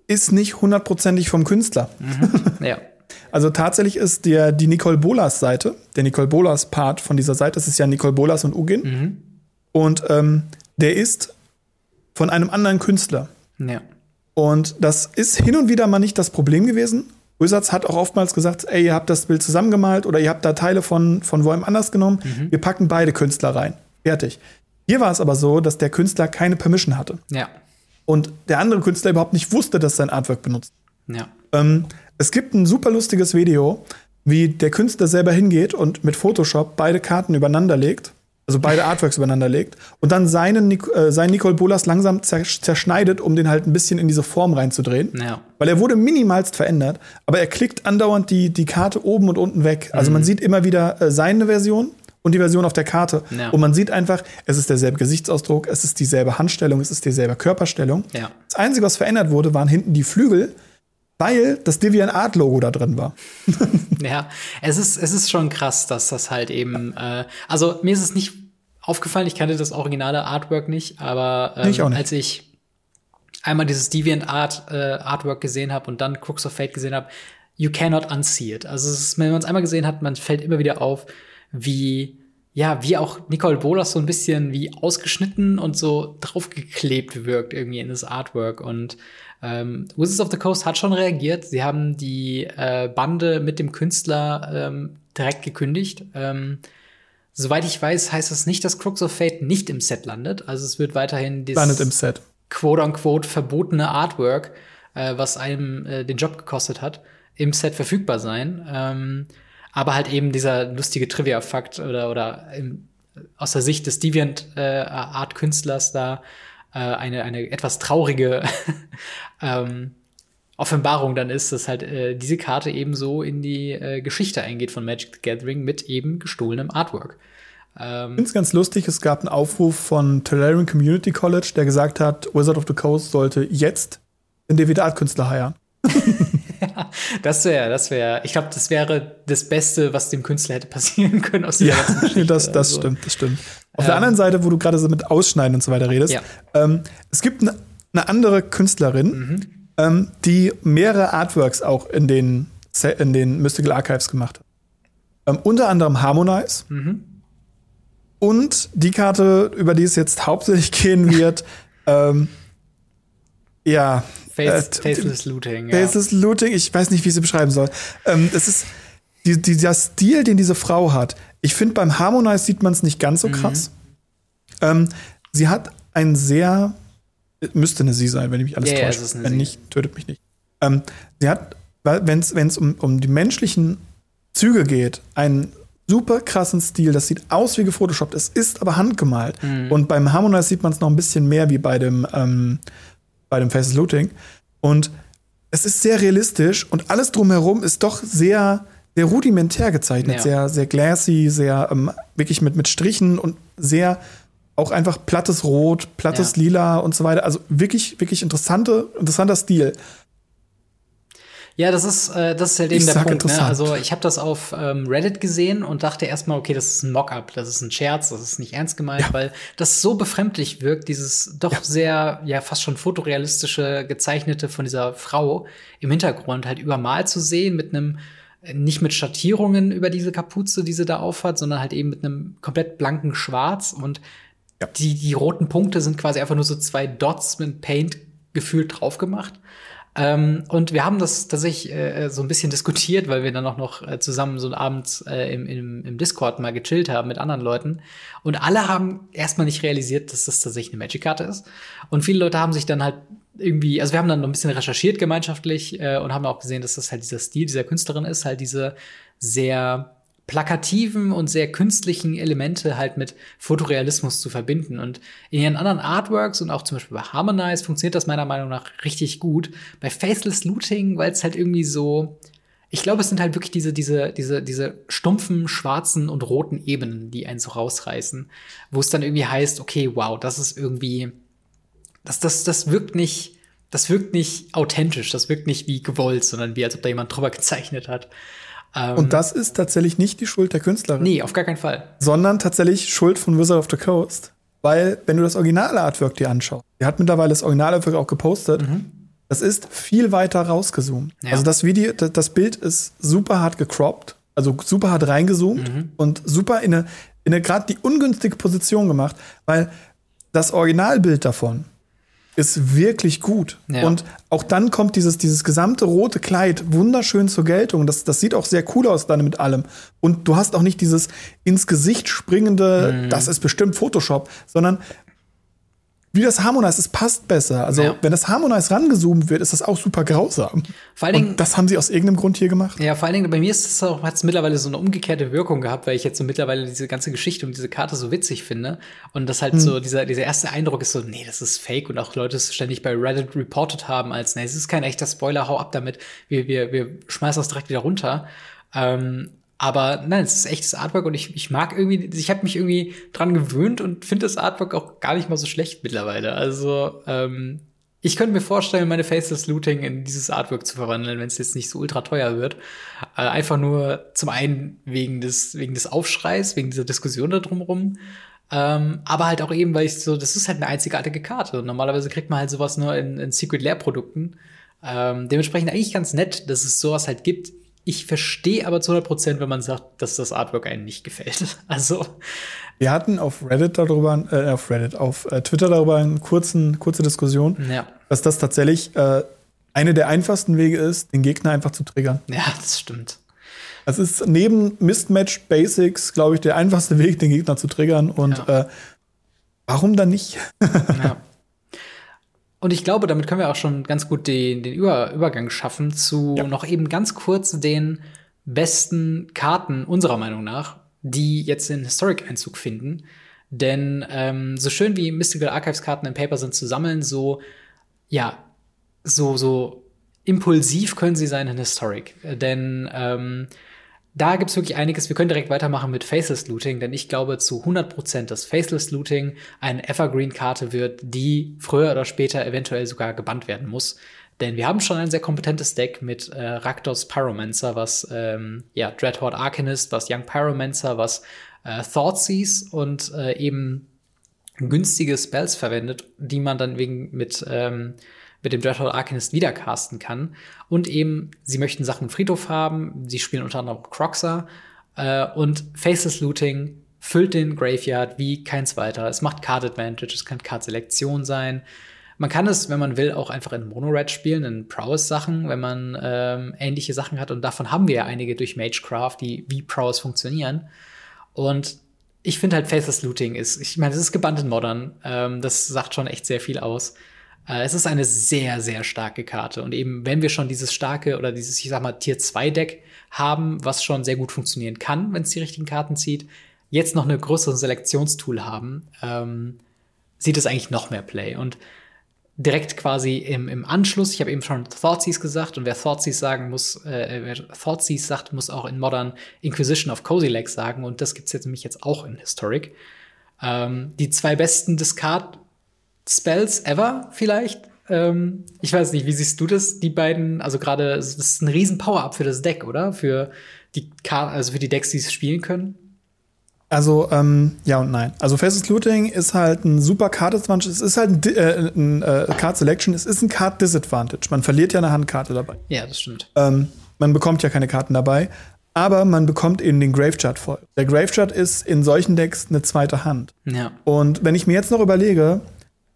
ist nicht hundertprozentig vom Künstler. Mhm. Ja. Also tatsächlich ist der, die Nicole Bolas Seite, der Nicole Bolas Part von dieser Seite, das ist ja Nicole Bolas und Ugin. Mhm. Und ähm, der ist von einem anderen Künstler. Ja. Und das ist hin und wieder mal nicht das Problem gewesen. Wizards hat auch oftmals gesagt, ey, ihr habt das Bild zusammengemalt oder ihr habt da Teile von, von wohem anders genommen. Mhm. Wir packen beide Künstler rein. Fertig. Hier war es aber so, dass der Künstler keine Permission hatte. Ja. Und der andere Künstler überhaupt nicht wusste, dass sein Artwork benutzt. Ja. Ähm, es gibt ein super lustiges Video, wie der Künstler selber hingeht und mit Photoshop beide Karten übereinander legt, also beide Artworks übereinander legt und dann seinen äh, sein Nicole Bolas langsam zerschneidet, um den halt ein bisschen in diese Form reinzudrehen. Ja. Weil er wurde minimalst verändert, aber er klickt andauernd die, die Karte oben und unten weg. Also mhm. man sieht immer wieder äh, seine Version und die Version auf der Karte. Ja. Und man sieht einfach, es ist derselbe Gesichtsausdruck, es ist dieselbe Handstellung, es ist dieselbe Körperstellung. Ja. Das Einzige, was verändert wurde, waren hinten die Flügel, weil das Deviant Art Logo da drin war. ja, es ist, es ist schon krass, dass das halt eben, äh, also mir ist es nicht aufgefallen, ich kannte das originale Artwork nicht, aber ähm, ich nicht. als ich einmal dieses Deviant Art äh, Artwork gesehen habe und dann Crooks of Fate gesehen habe, you cannot unsee it. Also ist, wenn man es einmal gesehen hat, man fällt immer wieder auf, wie ja, wie auch Nicole Bolas so ein bisschen wie ausgeschnitten und so draufgeklebt wirkt irgendwie in das Artwork und ähm, Wizards of the Coast hat schon reagiert. Sie haben die äh, Bande mit dem Künstler ähm, direkt gekündigt. Ähm, soweit ich weiß, heißt das nicht, dass Crooks of Fate nicht im Set landet. Also es wird weiterhin dieses quote-unquote verbotene Artwork, äh, was einem äh, den Job gekostet hat, im Set verfügbar sein. Ähm, aber halt eben dieser lustige Trivia-Fakt oder, oder im, aus der Sicht des Deviant-Art-Künstlers äh, da äh, eine, eine etwas traurige ähm, Offenbarung dann ist, dass halt äh, diese Karte eben so in die äh, Geschichte eingeht von Magic the Gathering mit eben gestohlenem Artwork. Ähm, ich finde es ganz lustig, es gab einen Aufruf von Tolarian Community College, der gesagt hat, Wizard of the Coast sollte jetzt den David-Art-Künstler heiern. das wäre, das wäre, ich glaube, das wäre das Beste, was dem Künstler hätte passieren können aus dieser ja, das, das also, stimmt, das stimmt. Auf ähm, der anderen Seite, wo du gerade so mit Ausschneiden und so weiter redest, ja. ähm, es gibt eine ne andere Künstlerin, mhm. ähm, die mehrere Artworks auch in den, in den Mystical Archives gemacht hat. Ähm, unter anderem Harmonize. Mhm. Und die Karte, über die es jetzt hauptsächlich gehen wird, ähm, ja, Äh, Faithless Looting. Ja. Faithless Looting, ich weiß nicht, wie ich sie beschreiben soll. Ähm, es ist die, dieser Stil, den diese Frau hat. Ich finde, beim Harmonize sieht man es nicht ganz so mhm. krass. Mhm. Ähm, sie hat ein sehr, müsste eine Sie sein, wenn ich mich alles yeah, täusche. wenn sie. nicht, tötet mich nicht. Ähm, sie hat, wenn es um, um die menschlichen Züge geht, einen super krassen Stil. Das sieht aus wie gefotoshoppt. Es ist aber handgemalt. Mhm. Und beim Harmonize sieht man es noch ein bisschen mehr wie bei dem ähm, bei dem Faces Looting. Und es ist sehr realistisch und alles drumherum ist doch sehr, sehr rudimentär gezeichnet, ja. sehr, sehr glassy, sehr ähm, wirklich mit, mit Strichen und sehr auch einfach plattes Rot, plattes ja. Lila und so weiter. Also wirklich, wirklich interessante, interessanter Stil. Ja, das ist, äh, das ist halt eben ich der Punkt. Ne? Also ich habe das auf ähm, Reddit gesehen und dachte erstmal, okay, das ist ein Mock-up, das ist ein Scherz, das ist nicht ernst gemeint, ja. weil das so befremdlich wirkt, dieses doch ja. sehr, ja, fast schon fotorealistische gezeichnete von dieser Frau im Hintergrund halt übermalt zu sehen mit einem äh, nicht mit Schattierungen über diese Kapuze, die sie da aufhat, sondern halt eben mit einem komplett blanken Schwarz und ja. die, die roten Punkte sind quasi einfach nur so zwei Dots mit Paint gefühlt drauf gemacht. Ähm, und wir haben das tatsächlich äh, so ein bisschen diskutiert, weil wir dann auch noch äh, zusammen so abends äh, im, im, im Discord mal gechillt haben mit anderen Leuten. Und alle haben erstmal nicht realisiert, dass das tatsächlich eine Magic-Karte ist. Und viele Leute haben sich dann halt irgendwie, also wir haben dann noch ein bisschen recherchiert gemeinschaftlich äh, und haben auch gesehen, dass das halt dieser Stil dieser Künstlerin ist, halt diese sehr plakativen und sehr künstlichen Elemente halt mit Fotorealismus zu verbinden. Und in ihren anderen Artworks und auch zum Beispiel bei Harmonize funktioniert das meiner Meinung nach richtig gut. Bei Faceless Looting, weil es halt irgendwie so, ich glaube, es sind halt wirklich diese, diese, diese, diese stumpfen, schwarzen und roten Ebenen, die einen so rausreißen, wo es dann irgendwie heißt, okay, wow, das ist irgendwie, das, das, das wirkt nicht, das wirkt nicht authentisch, das wirkt nicht wie gewollt, sondern wie als ob da jemand drüber gezeichnet hat. Ähm, und das ist tatsächlich nicht die Schuld der Künstlerin. Nee, auf gar keinen Fall. Sondern tatsächlich Schuld von Wizard of the Coast. Weil, wenn du das originale Artwork dir anschaust, der hat mittlerweile das originale Artwork auch gepostet, mhm. das ist viel weiter rausgezoomt. Ja. Also das Video, das Bild ist super hart gecroppt, also super hart reingezoomt mhm. und super in eine, in eine gerade die ungünstige Position gemacht, weil das Originalbild davon ist wirklich gut. Ja. Und auch dann kommt dieses, dieses gesamte rote Kleid wunderschön zur Geltung. Das, das sieht auch sehr cool aus dann mit allem. Und du hast auch nicht dieses ins Gesicht springende, mhm. das ist bestimmt Photoshop, sondern wie das Harmonize, es passt besser. Also, ja. wenn das Harmonize rangezoomt wird, ist das auch super grausam. Vor allen Dingen, Und das haben sie aus irgendeinem Grund hier gemacht. Ja, vor allen Dingen, bei mir ist auch, hat es mittlerweile so eine umgekehrte Wirkung gehabt, weil ich jetzt so mittlerweile diese ganze Geschichte und diese Karte so witzig finde. Und das halt hm. so, dieser, dieser erste Eindruck ist so, nee, das ist fake. Und auch Leute es ständig bei Reddit reported haben als, nee, es ist kein echter Spoiler, hau ab damit. Wir, wir, wir schmeißen das direkt wieder runter. Ähm, aber nein, es ist echtes Artwork und ich, ich mag irgendwie, ich habe mich irgendwie dran gewöhnt und finde das Artwork auch gar nicht mal so schlecht mittlerweile. Also ähm, ich könnte mir vorstellen, meine Faceless Looting in dieses Artwork zu verwandeln, wenn es jetzt nicht so ultra teuer wird. Äh, einfach nur zum einen wegen des, wegen des Aufschreis, wegen dieser Diskussion da drumherum. Ähm, aber halt auch eben, weil ich so, das ist halt eine einzigartige Karte. Und normalerweise kriegt man halt sowas nur in, in Secret Lair Produkten. Ähm, dementsprechend eigentlich ganz nett, dass es sowas halt gibt. Ich verstehe aber zu 100 Prozent, wenn man sagt, dass das Artwork einem nicht gefällt. Also. Wir hatten auf Reddit darüber, äh, auf Reddit, auf äh, Twitter darüber eine kurzen, kurze Diskussion, ja. dass das tatsächlich äh, eine der einfachsten Wege ist, den Gegner einfach zu triggern. Ja, das stimmt. Das ist neben Mismatch Basics, glaube ich, der einfachste Weg, den Gegner zu triggern. Und ja. äh, warum dann nicht? ja. Und ich glaube, damit können wir auch schon ganz gut den, den Über Übergang schaffen zu ja. noch eben ganz kurz den besten Karten unserer Meinung nach, die jetzt den Historic-Einzug finden. Denn ähm, so schön wie Mystical Archives-Karten im Paper sind zu sammeln, so ja, so so impulsiv können sie sein in Historic. Denn ähm, da gibt's wirklich einiges. Wir können direkt weitermachen mit Faceless Looting, denn ich glaube zu 100%, dass Faceless Looting eine Evergreen-Karte wird, die früher oder später eventuell sogar gebannt werden muss. Denn wir haben schon ein sehr kompetentes Deck mit äh, Rakdos Pyromancer, was ähm, ja, Dreadhorde Arcanist, was Young Pyromancer, was äh, Thoughtseize und äh, eben günstige Spells verwendet, die man dann wegen mit ähm, mit dem Dreadhorde Arcanist wieder casten kann. Und eben, sie möchten Sachen im Friedhof haben. Sie spielen unter anderem Croxer. Äh, und Faceless Looting füllt den Graveyard wie kein zweiter. Es macht Card Advantage, es kann Card Selektion sein. Man kann es, wenn man will, auch einfach in Mono-Red spielen, in Prowess-Sachen, wenn man ähm, ähnliche Sachen hat. Und davon haben wir ja einige durch Magecraft, die wie Prowess funktionieren. Und ich finde halt Faceless Looting ist, ich meine, es ist gebannt in Modern. Ähm, das sagt schon echt sehr viel aus. Äh, es ist eine sehr, sehr starke Karte. Und eben, wenn wir schon dieses starke oder dieses, ich sag mal, Tier 2 Deck haben, was schon sehr gut funktionieren kann, wenn es die richtigen Karten zieht, jetzt noch eine größere Selektionstool haben, ähm, sieht es eigentlich noch mehr Play. Und direkt quasi im, im Anschluss, ich habe eben schon Thoughtseize gesagt, und wer Thoughtseize sagen muss, äh, wer Thoughtseize sagt, muss auch in Modern Inquisition of Cozy Legs sagen, und das gibt's jetzt nämlich jetzt auch in Historic. Ähm, die zwei besten Discard Spells ever vielleicht. Ähm, ich weiß nicht, wie siehst du das? Die beiden, also gerade, das ist ein riesen Power-Up für das Deck, oder? Für die also für die Decks, die es spielen können. Also, ähm, ja und nein. Also, Faceless Looting ist halt ein super Card Advantage. Es ist halt ein, äh, ein äh, Card Selection. Es ist ein Card Disadvantage. Man verliert ja eine Handkarte dabei. Ja, das stimmt. Ähm, man bekommt ja keine Karten dabei. Aber man bekommt eben den Gravechart voll. Der Gravechart ist in solchen Decks eine zweite Hand. Ja. Und wenn ich mir jetzt noch überlege,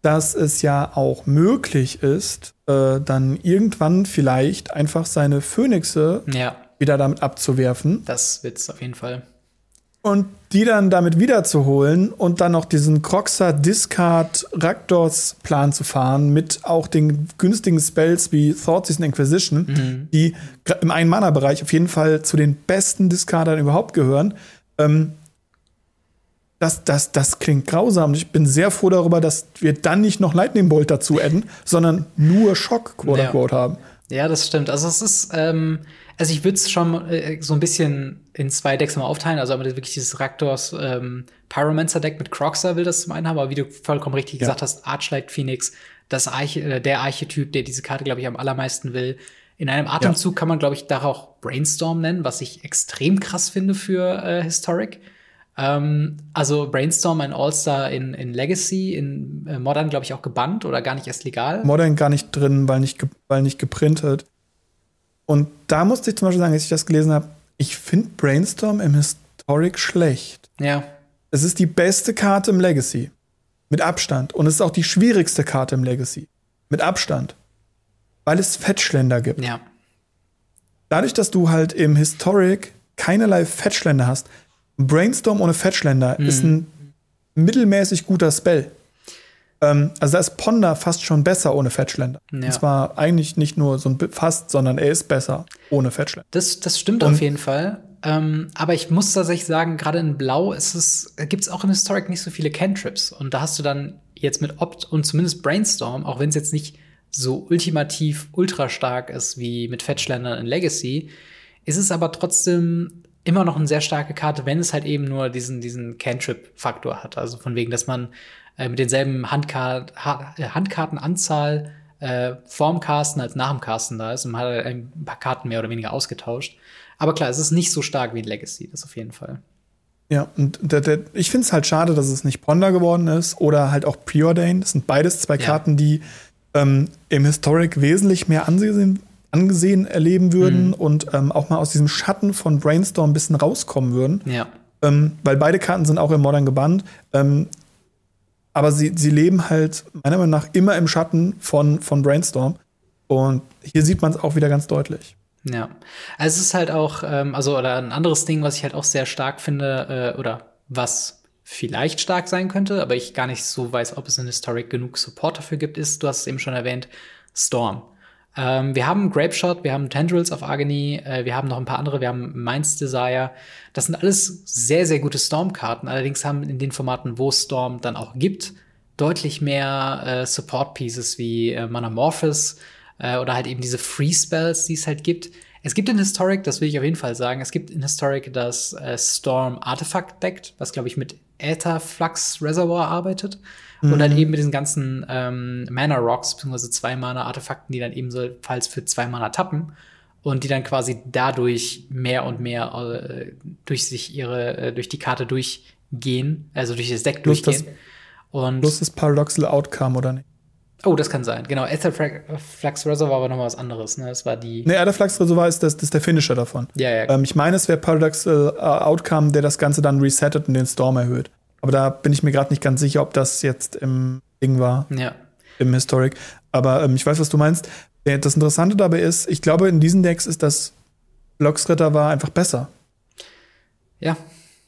dass es ja auch möglich ist, äh, dann irgendwann vielleicht einfach seine Phönixe ja. wieder damit abzuwerfen. Das wird's auf jeden Fall. Und die dann damit wiederzuholen und dann noch diesen Croxer Discard Raktors Plan zu fahren mit auch den günstigen Spells wie Thoughtseize und Inquisition, mhm. die im Ein-Mana-Bereich auf jeden Fall zu den besten Discardern überhaupt gehören. Ähm, das, das, das klingt grausam. Ich bin sehr froh darüber, dass wir dann nicht noch Lightning Bolt dazu adden, sondern nur Schock, quote ja. unquote, haben. Ja, das stimmt. Also es ist, ähm, also ich würde es schon äh, so ein bisschen in zwei Decks mal aufteilen. Also aber wirklich dieses Raktors ähm, Pyromancer-Deck mit Croxer will das zum einen haben, aber wie du vollkommen richtig ja. gesagt hast, Archlight Phoenix, das Arche äh, der Archetyp, der diese Karte, glaube ich, am allermeisten will. In einem Atemzug ja. kann man, glaube ich, da auch Brainstorm nennen, was ich extrem krass finde für äh, Historic. Ähm, also Brainstorm, ein All-Star in, in Legacy, in äh, Modern, glaube ich, auch gebannt oder gar nicht erst legal. Modern gar nicht drin, weil nicht, weil nicht geprintet. Und da musste ich zum Beispiel sagen, als ich das gelesen habe, ich finde Brainstorm im Historic schlecht. Ja. Es ist die beste Karte im Legacy. Mit Abstand. Und es ist auch die schwierigste Karte im Legacy. Mit Abstand. Weil es Fettschländer gibt. Ja. Dadurch, dass du halt im Historic keinerlei Fettschländer hast, Brainstorm ohne Fettschländer Mhm. ist ein mittelmäßig guter Spell. Ähm, also da ist Ponder fast schon besser ohne Fettschländer. Ja. Und zwar eigentlich nicht nur so ein fast, sondern er ist besser ohne Fettschländer. Das, das stimmt Und- auf jeden Fall. Ähm, aber ich muss tatsächlich sagen, gerade in Blau ist es, gibt es auch in Historic nicht so viele Cantrips. Und da hast du dann jetzt mit Opt und zumindest Brainstorm, auch wenn es jetzt nicht so ultimativ ultra stark ist wie mit Fettschländern in Legacy, ist es aber trotzdem immer noch eine sehr starke Karte, wenn es halt eben nur diesen, diesen Cantrip-Faktor hat. Also von wegen, dass man äh, mit denselben Handkart ha äh, Handkartenanzahl äh, vorm Casten als nach dem Casten da ist und man hat halt ein paar Karten mehr oder weniger ausgetauscht. Aber klar, es ist nicht so stark wie in Legacy, das auf jeden Fall. Ja, und der, der, ich finde es halt schade, dass es nicht Ponder geworden ist oder halt auch Preordain. Das sind beides zwei Ja. Karten, die ähm, im Historic wesentlich mehr angesehen, angesehen erleben würden Mhm. und ähm, auch mal aus diesem Schatten von Brainstorm ein bisschen rauskommen würden. Ja. Ähm, weil beide Karten sind auch im Modern gebannt. Ähm, aber sie, sie leben halt meiner Meinung nach immer im Schatten von, von Brainstorm. Und hier sieht man es auch wieder ganz deutlich. Ja. Also es ist halt auch, ähm, also, oder ein anderes Ding, was ich halt auch sehr stark finde, äh, oder was vielleicht stark sein könnte, aber ich gar nicht so weiß, ob es in Historic genug Support dafür gibt, ist, du hast es eben schon erwähnt, Storm. Ähm, wir haben Grapeshot, wir haben Tendrils of Agony, äh, wir haben noch ein paar andere, wir haben Minds Desire. Das sind alles sehr, sehr gute Storm-Karten. Allerdings haben in den Formaten, wo Storm dann auch gibt, deutlich mehr äh, Support-Pieces wie äh, Manamorphous äh, oder halt eben diese Free-Spells, die es halt gibt. Es gibt in Historic, das will ich auf jeden Fall sagen, es gibt in Historic das äh, Storm Artifact Deck, was glaube ich mit Aether Flux Reservoir arbeitet. Und dann eben mit diesen ganzen ähm, Mana Rocks, beziehungsweise zwei Mana Artefakten, die dann ebenfalls für zwei Mana tappen und die dann quasi dadurch mehr und mehr äh, durch sich ihre, äh, durch die Karte durchgehen, also durch das Deck das- durchgehen. und Bloß das Paradoxal Outcome, oder nicht? oh, das kann sein. Genau, Aether Fra- Flux Reservoir war nochmal was anderes. Ne? Das war die. Nee, Adaflux Reservoir ist, das, das ist der Finisher davon. Ja, ja. Ähm, ich meine, es wäre Paradoxal äh, Outcome, der das Ganze dann resettet und den Storm erhöht. Aber da bin ich mir gerade nicht ganz sicher, ob das jetzt im Ding war, ja. im Historic. Aber ähm, ich weiß, was du meinst. Der- Das Interessante dabei ist, ich glaube, in diesen Decks ist das Blocksritter war einfach besser, Ja,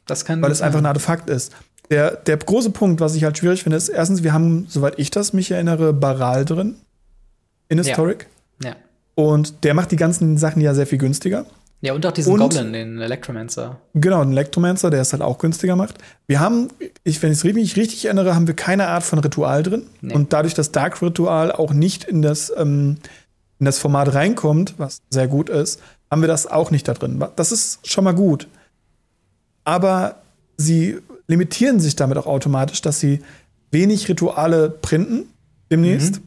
das kann. weil es einfach ein Artefakt ist. Der, der große Punkt, was ich halt schwierig finde, ist, erstens, wir haben, soweit ich das mich erinnere, Baral drin in Historic. Ja. Und der macht die ganzen Sachen ja sehr viel günstiger. Ja, und auch diesen Und- Goblin, den Electromancer. Genau, ein Elektromancer, der es halt auch günstiger macht. Wir haben, ich, wenn ich es richtig, richtig erinnere, haben wir keine Art von Ritual drin. Nee. Und dadurch, dass Dark Ritual auch nicht in das, ähm, in das Format reinkommt, was sehr gut ist, haben wir das auch nicht da drin. Das ist schon mal gut. Aber sie limitieren sich damit auch automatisch, dass sie wenig Rituale printen demnächst.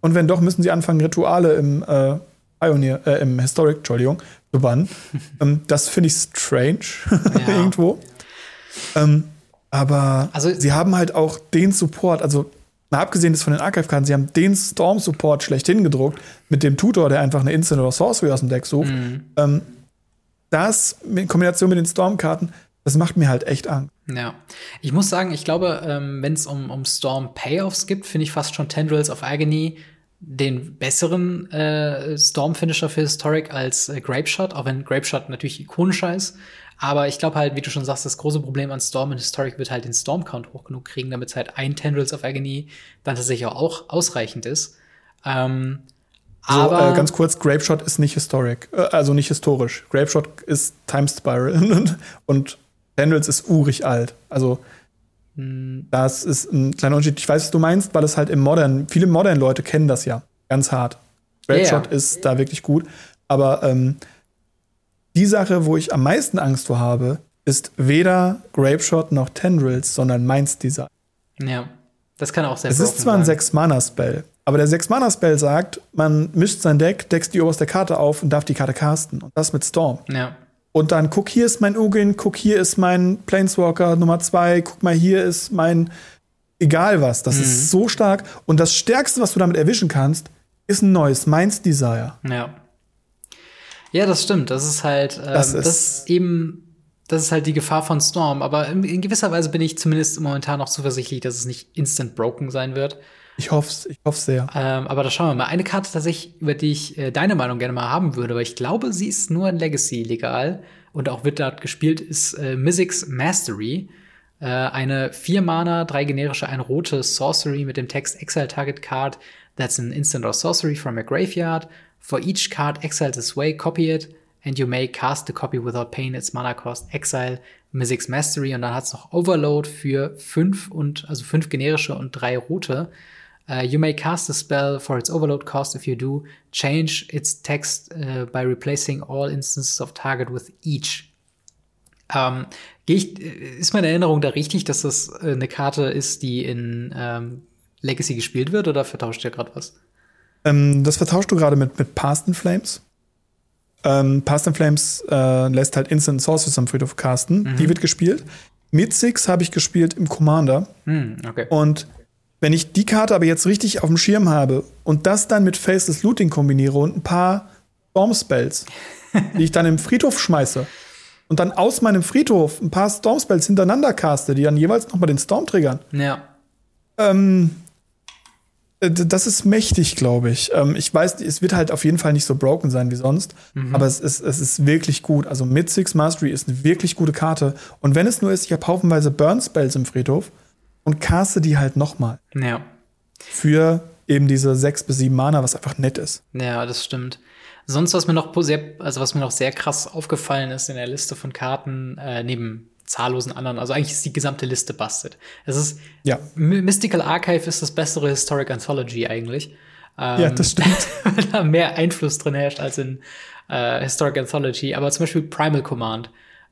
Und wenn doch, müssen sie anfangen, Rituale im äh, Pioneer, äh, im Historic, Entschuldigung, zu bannen. ähm, das finde ich strange irgendwo. Ähm, aber Also- sie haben halt auch den Support, also mal abgesehen ist von den Archive-Karten, sie haben den Storm-Support schlechthin gedruckt mit dem Tutor, der einfach eine Instant oder Sorcery aus dem Deck sucht. Ähm, das in Kombination mit den Storm-Karten, das macht mir halt echt Angst. Ja. Ich muss sagen, ich glaube, ähm, wenn es um, um Storm Payoffs gibt, finde ich fast schon Tendrils of Agony den besseren äh, Storm-Finisher für Historic als äh, Grapeshot, auch wenn Grapeshot natürlich ikonischer ist. Aber ich glaube halt, wie du schon sagst, das große Problem an Storm in Historic wird halt den Storm-Count hoch genug kriegen, damit halt ein Tendrils of Agony dann tatsächlich auch ausreichend ist. Ähm, So, aber äh, ganz kurz, Grapeshot ist nicht historic, äh, also nicht historisch. Grapeshot ist Time Spiral und, und Tendrils ist urig alt. Also das ist ein kleiner Unterschied. Ich weiß, was du meinst, weil es halt im Modern, viele Modern-Leute kennen das ja ganz hart. Grapeshot Ja. ist da wirklich gut. Aber ähm, die Sache, wo ich am meisten Angst vor habe, ist weder Grapeshot noch Tendrils, sondern Minds Design. ja, das kann auch sehr Es ist zwar ein sein. 6-Mana-Spell, aber der 6-Mana-Spell sagt, man mischt sein Deck, deckst die oberste Karte auf und darf die Karte casten. Und das mit Storm. Ja. Und dann guck, hier ist mein Ugin, guck, hier ist mein Planeswalker Nummer 2, guck mal, hier ist mein egal was. Das Mhm. ist so stark. Und das Stärkste, was du damit erwischen kannst, ist ein neues Minds Desire. Ja. Ja, das stimmt. Das ist halt, ähm, Das das, ist- ist eben, das ist halt die Gefahr von Storm. Aber in, in gewisser Weise bin ich zumindest momentan noch zuversichtlich, dass es nicht instant broken sein wird. Ich hoffe ich hoffe sehr. Ähm, aber da schauen wir mal. Eine Karte tatsächlich, über die ich äh, deine Meinung gerne mal haben würde, weil ich glaube, sie ist nur in Legacy legal und auch wird dort gespielt, ist äh, Mystics Mastery. Äh, eine vier Mana, drei generische, ein rote Sorcery mit dem Text Exile Target Card that's an instant or sorcery from a graveyard. For each card exiled this way, copy it and you may cast the copy without paying its mana cost, exile Mythic's Mastery und dann hat es noch Overload für fünf und also fünf generische und drei rote. Uh, you may cast a spell for its overload cost. If you do, change its text uh, by replacing all instances of target with each. Ähm, ich, ist meine Erinnerung da richtig, dass das äh, eine Karte ist, die in ähm, Legacy gespielt wird, oder vertauscht ihr gerade was? Ähm, das vertauscht du gerade mit, mit Past in Flames. Ähm, Past in Flames äh, lässt halt Instant Sources am Friedhof casten. Mhm. Die wird gespielt. Mit Six habe ich gespielt im Commander. Mhm, okay. Und wenn ich die Karte aber jetzt richtig auf dem Schirm habe und das dann mit Faceless Looting kombiniere und ein paar Storm Spells, die ich dann im Friedhof schmeiße und dann aus meinem Friedhof ein paar Storm Spells hintereinander caste, die dann jeweils noch mal den Storm triggern. Ja. Ähm, äh, das ist mächtig, glaube ich. Ähm, ich weiß, es wird halt auf jeden Fall nicht so broken sein wie sonst, mhm. aber es ist, es ist wirklich gut. Also mit Six Mastery ist eine wirklich gute Karte. Und wenn es nur ist, ich habe haufenweise Burn Spells im Friedhof und caste die halt noch mal. Ja. Für eben diese sechs bis sieben Mana, was einfach nett ist. Ja, das stimmt. Sonst, was mir noch sehr, also was mir noch sehr krass aufgefallen ist in der Liste von Karten, äh, neben zahllosen anderen. Also eigentlich ist die gesamte Liste busted. Es ist ja. Mystical Archive ist das bessere Historic Anthology eigentlich. Ähm, ja, das stimmt. weil da mehr Einfluss drin herrscht als in äh, Historic Anthology. Aber zum Beispiel Primal Command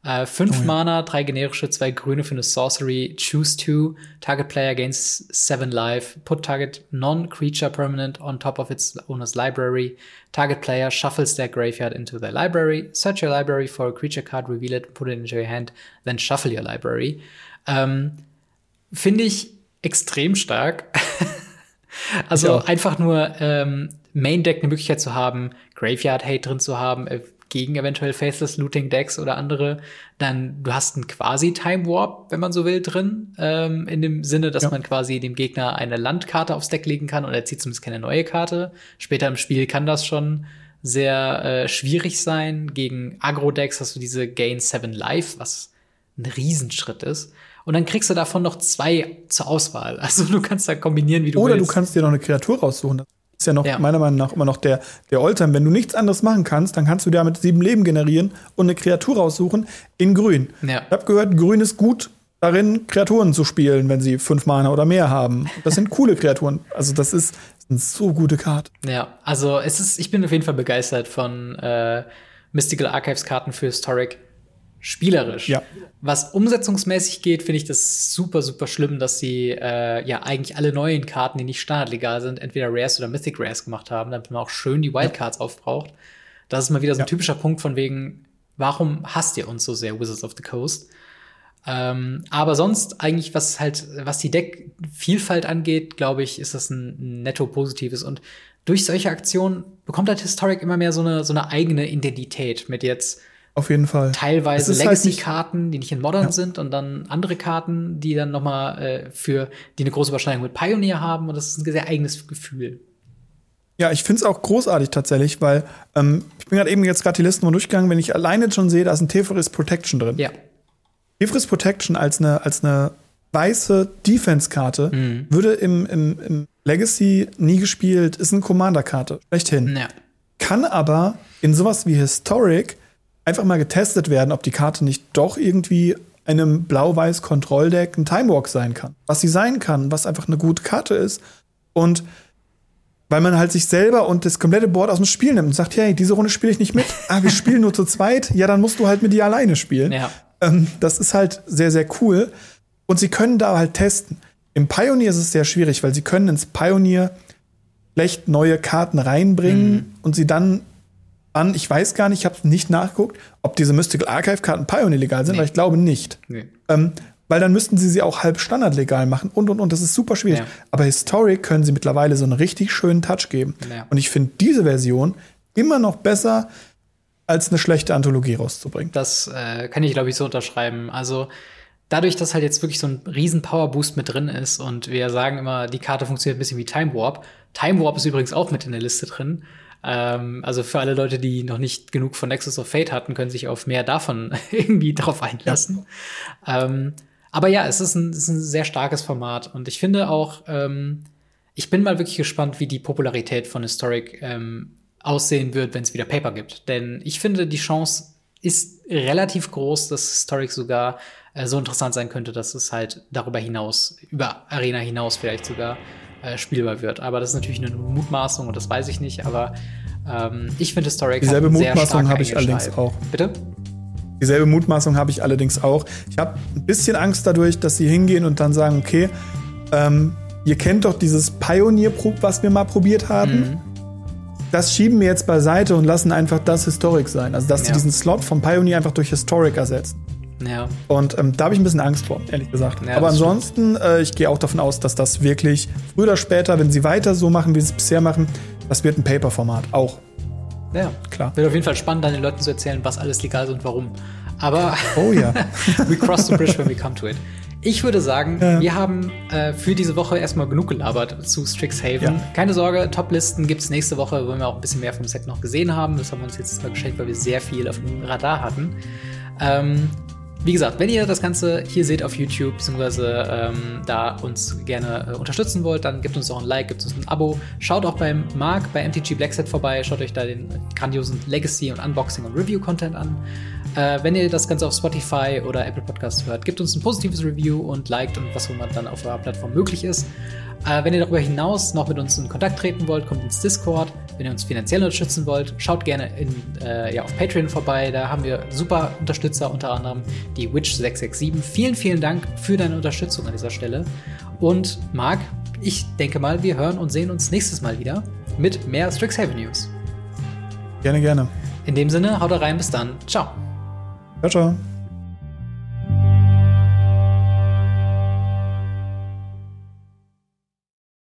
äh, fünf oh, ja. Mana, drei generische, zwei grüne für eine Sorcery. Choose two. Target player gains seven life. Put target non-creature permanent on top of its owner's library. Target player shuffles their graveyard into their library. Search your library for a creature card, reveal it, put it into your hand, then shuffle your library. Ähm, Finde ich extrem stark. also einfach nur ähm, Main Deck eine Möglichkeit zu haben, Graveyard Hate drin zu haben, äh, gegen eventuell Faceless Looting Decks oder andere, dann du hast einen quasi Time Warp, wenn man so will, drin, ähm, in dem Sinne, dass ja. man quasi dem Gegner eine Landkarte aufs Deck legen kann und er zieht zumindest keine neue Karte. Später im Spiel kann das schon sehr äh, schwierig sein. Gegen Agro-Decks hast du diese Gain 7 Life, was ein Riesenschritt ist. Und dann kriegst du davon noch zwei zur Auswahl. Also du kannst da kombinieren, wie du Oder willst. Oder du kannst dir noch eine Kreatur raussuchen ist ja noch ja. meiner Meinung nach immer noch der, der Oldtime. Wenn du nichts anderes machen kannst, dann kannst du damit sieben Leben generieren und eine Kreatur raussuchen in Grün. Ja. Ich habe gehört, Grün ist gut darin, Kreaturen zu spielen, wenn sie fünf Mana oder mehr haben. Das sind coole Kreaturen. Also das ist, das ist eine so gute Karte. Ja, also es ist, ich bin auf jeden Fall begeistert von äh, Mystical Archives Karten für Historic spielerisch. Ja. Was umsetzungsmäßig geht, finde ich das super, super schlimm, dass sie äh, ja eigentlich alle neuen Karten, die nicht standardlegal sind, entweder Rares oder Mythic Rares gemacht haben, damit man auch schön die Wildcards ja. aufbraucht. Das ist mal wieder so ein ja. typischer Punkt von wegen, warum hasst ihr uns so sehr, Wizards of the Coast? Ähm, aber sonst eigentlich, was halt, was die Deckvielfalt angeht, glaube ich, ist das ein netto positives. Und durch solche Aktionen bekommt halt Historic immer mehr so eine, so eine eigene Identität mit jetzt auf jeden Fall. Teilweise halt Legacy-Karten, halt die nicht in Modern ja. sind und dann andere Karten, die dann noch mal äh, für, die eine große Überschneidung mit Pioneer haben und das ist ein sehr eigenes Gefühl. Ja, ich finde es auch großartig tatsächlich, weil ähm, ich bin gerade eben jetzt gerade die Listen mal durchgegangen, wenn ich alleine schon sehe, da ist ein Tefris Protection drin. Ja. Tefris Protection als eine als eine weiße Defense-Karte mhm. würde im, im, im Legacy nie gespielt, ist eine Commander-Karte, schlechthin. Ja. Kann aber in sowas wie Historic einfach mal getestet werden, ob die Karte nicht doch irgendwie einem blau-weiß Kontrolldeck ein Timewalk sein kann. Was sie sein kann, was einfach eine gute Karte ist. Und weil man halt sich selber und das komplette Board aus dem Spiel nimmt und sagt, hey, diese Runde spiele ich nicht mit. ah, wir spielen nur zu zweit. Ja, dann musst du halt mit dir alleine spielen. Ja. Ähm, das ist halt sehr, sehr cool. Und sie können da halt testen. Im Pioneer ist es sehr schwierig, weil sie können ins Pioneer schlecht neue Karten reinbringen mhm. und sie dann an. Ich weiß gar nicht, ich habe nicht nachgeguckt, ob diese Mystical Archive-Karten Pioneer legal sind, nee. weil ich glaube nicht. Nee. Ähm, weil dann müssten sie sie auch halb standardlegal machen und und und. Das ist super schwierig. Ja. Aber Historic können sie mittlerweile so einen richtig schönen Touch geben. Ja. Und ich finde diese Version immer noch besser, als eine schlechte Anthologie rauszubringen. Das äh, kann ich, glaube ich, so unterschreiben. Also dadurch, dass halt jetzt wirklich so ein riesen Power-Boost mit drin ist und wir sagen immer, die Karte funktioniert ein bisschen wie Time Warp. Time Warp ist übrigens auch mit in der Liste drin. Ähm, also für alle Leute, die noch nicht genug von Nexus of Fate hatten, können sich auf mehr davon irgendwie drauf einlassen. Ja. Ähm, aber ja, es ist, ein, es ist ein sehr starkes Format und ich finde auch, ähm, ich bin mal wirklich gespannt, wie die Popularität von Historic ähm, aussehen wird, wenn es wieder Paper gibt. Denn ich finde, die Chance ist relativ groß, dass Historic sogar äh, so interessant sein könnte, dass es halt darüber hinaus, über Arena hinaus vielleicht sogar äh, spielbar wird. Aber das ist natürlich eine Mutmaßung und das weiß ich nicht. Aber ähm, ich finde Historic Dieselbe Mutmaßung habe ich allerdings auch. Bitte? Dieselbe Mutmaßung habe ich allerdings auch. Ich habe ein bisschen Angst dadurch, dass sie hingehen und dann sagen, okay, ähm, ihr kennt doch dieses Pioneer, was wir mal probiert haben. Mhm. Das schieben wir jetzt beiseite und lassen einfach das Historic sein. Also, dass ja. sie diesen Slot vom Pioneer einfach durch Historic ersetzen. Ja. Und ähm, da habe ich ein bisschen Angst vor, ehrlich gesagt. Ja, Aber ansonsten, äh, ich gehe auch davon aus, dass das wirklich früher oder später, wenn sie weiter so machen, wie sie es bisher machen, das wird ein Paper-Format auch. Ja, klar. Wird auf jeden Fall spannend, dann den Leuten zu erzählen, was alles legal ist und warum. Aber oh ja, we cross the bridge when we come to it. Ich würde sagen, ja. wir haben äh, für diese Woche erstmal genug gelabert zu Strixhaven. Ja. Keine Sorge, Top-Listen gibt es nächste Woche, wenn wir auch ein bisschen mehr vom Set noch gesehen haben. Das haben wir uns jetzt mal geschenkt, weil wir sehr viel auf dem Radar hatten. Ähm, wie gesagt, wenn ihr das Ganze hier seht auf YouTube, beziehungsweise ähm, da uns gerne äh, unterstützen wollt, dann gebt uns auch ein Like, gebt uns ein Abo. Schaut auch beim Marc bei MTG Blackset vorbei, schaut euch da den grandiosen Legacy und Unboxing und Review-Content an. Äh, wenn ihr das Ganze auf Spotify oder Apple Podcast hört, gebt uns ein positives Review und liked und was immer dann auf eurer Plattform möglich ist. Äh, wenn ihr darüber hinaus noch mit uns in Kontakt treten wollt, kommt ins Discord. Wenn ihr uns finanziell unterstützen wollt, schaut gerne in, äh, ja, auf Patreon vorbei. Da haben wir super Unterstützer, unter anderem die Witch667. Vielen, vielen Dank für deine Unterstützung an dieser Stelle. Und Marc, ich denke mal, wir hören und sehen uns nächstes Mal wieder mit mehr Strixhaven News. Gerne, gerne. In dem Sinne, haut rein, bis dann. Ciao. Ciao, ciao.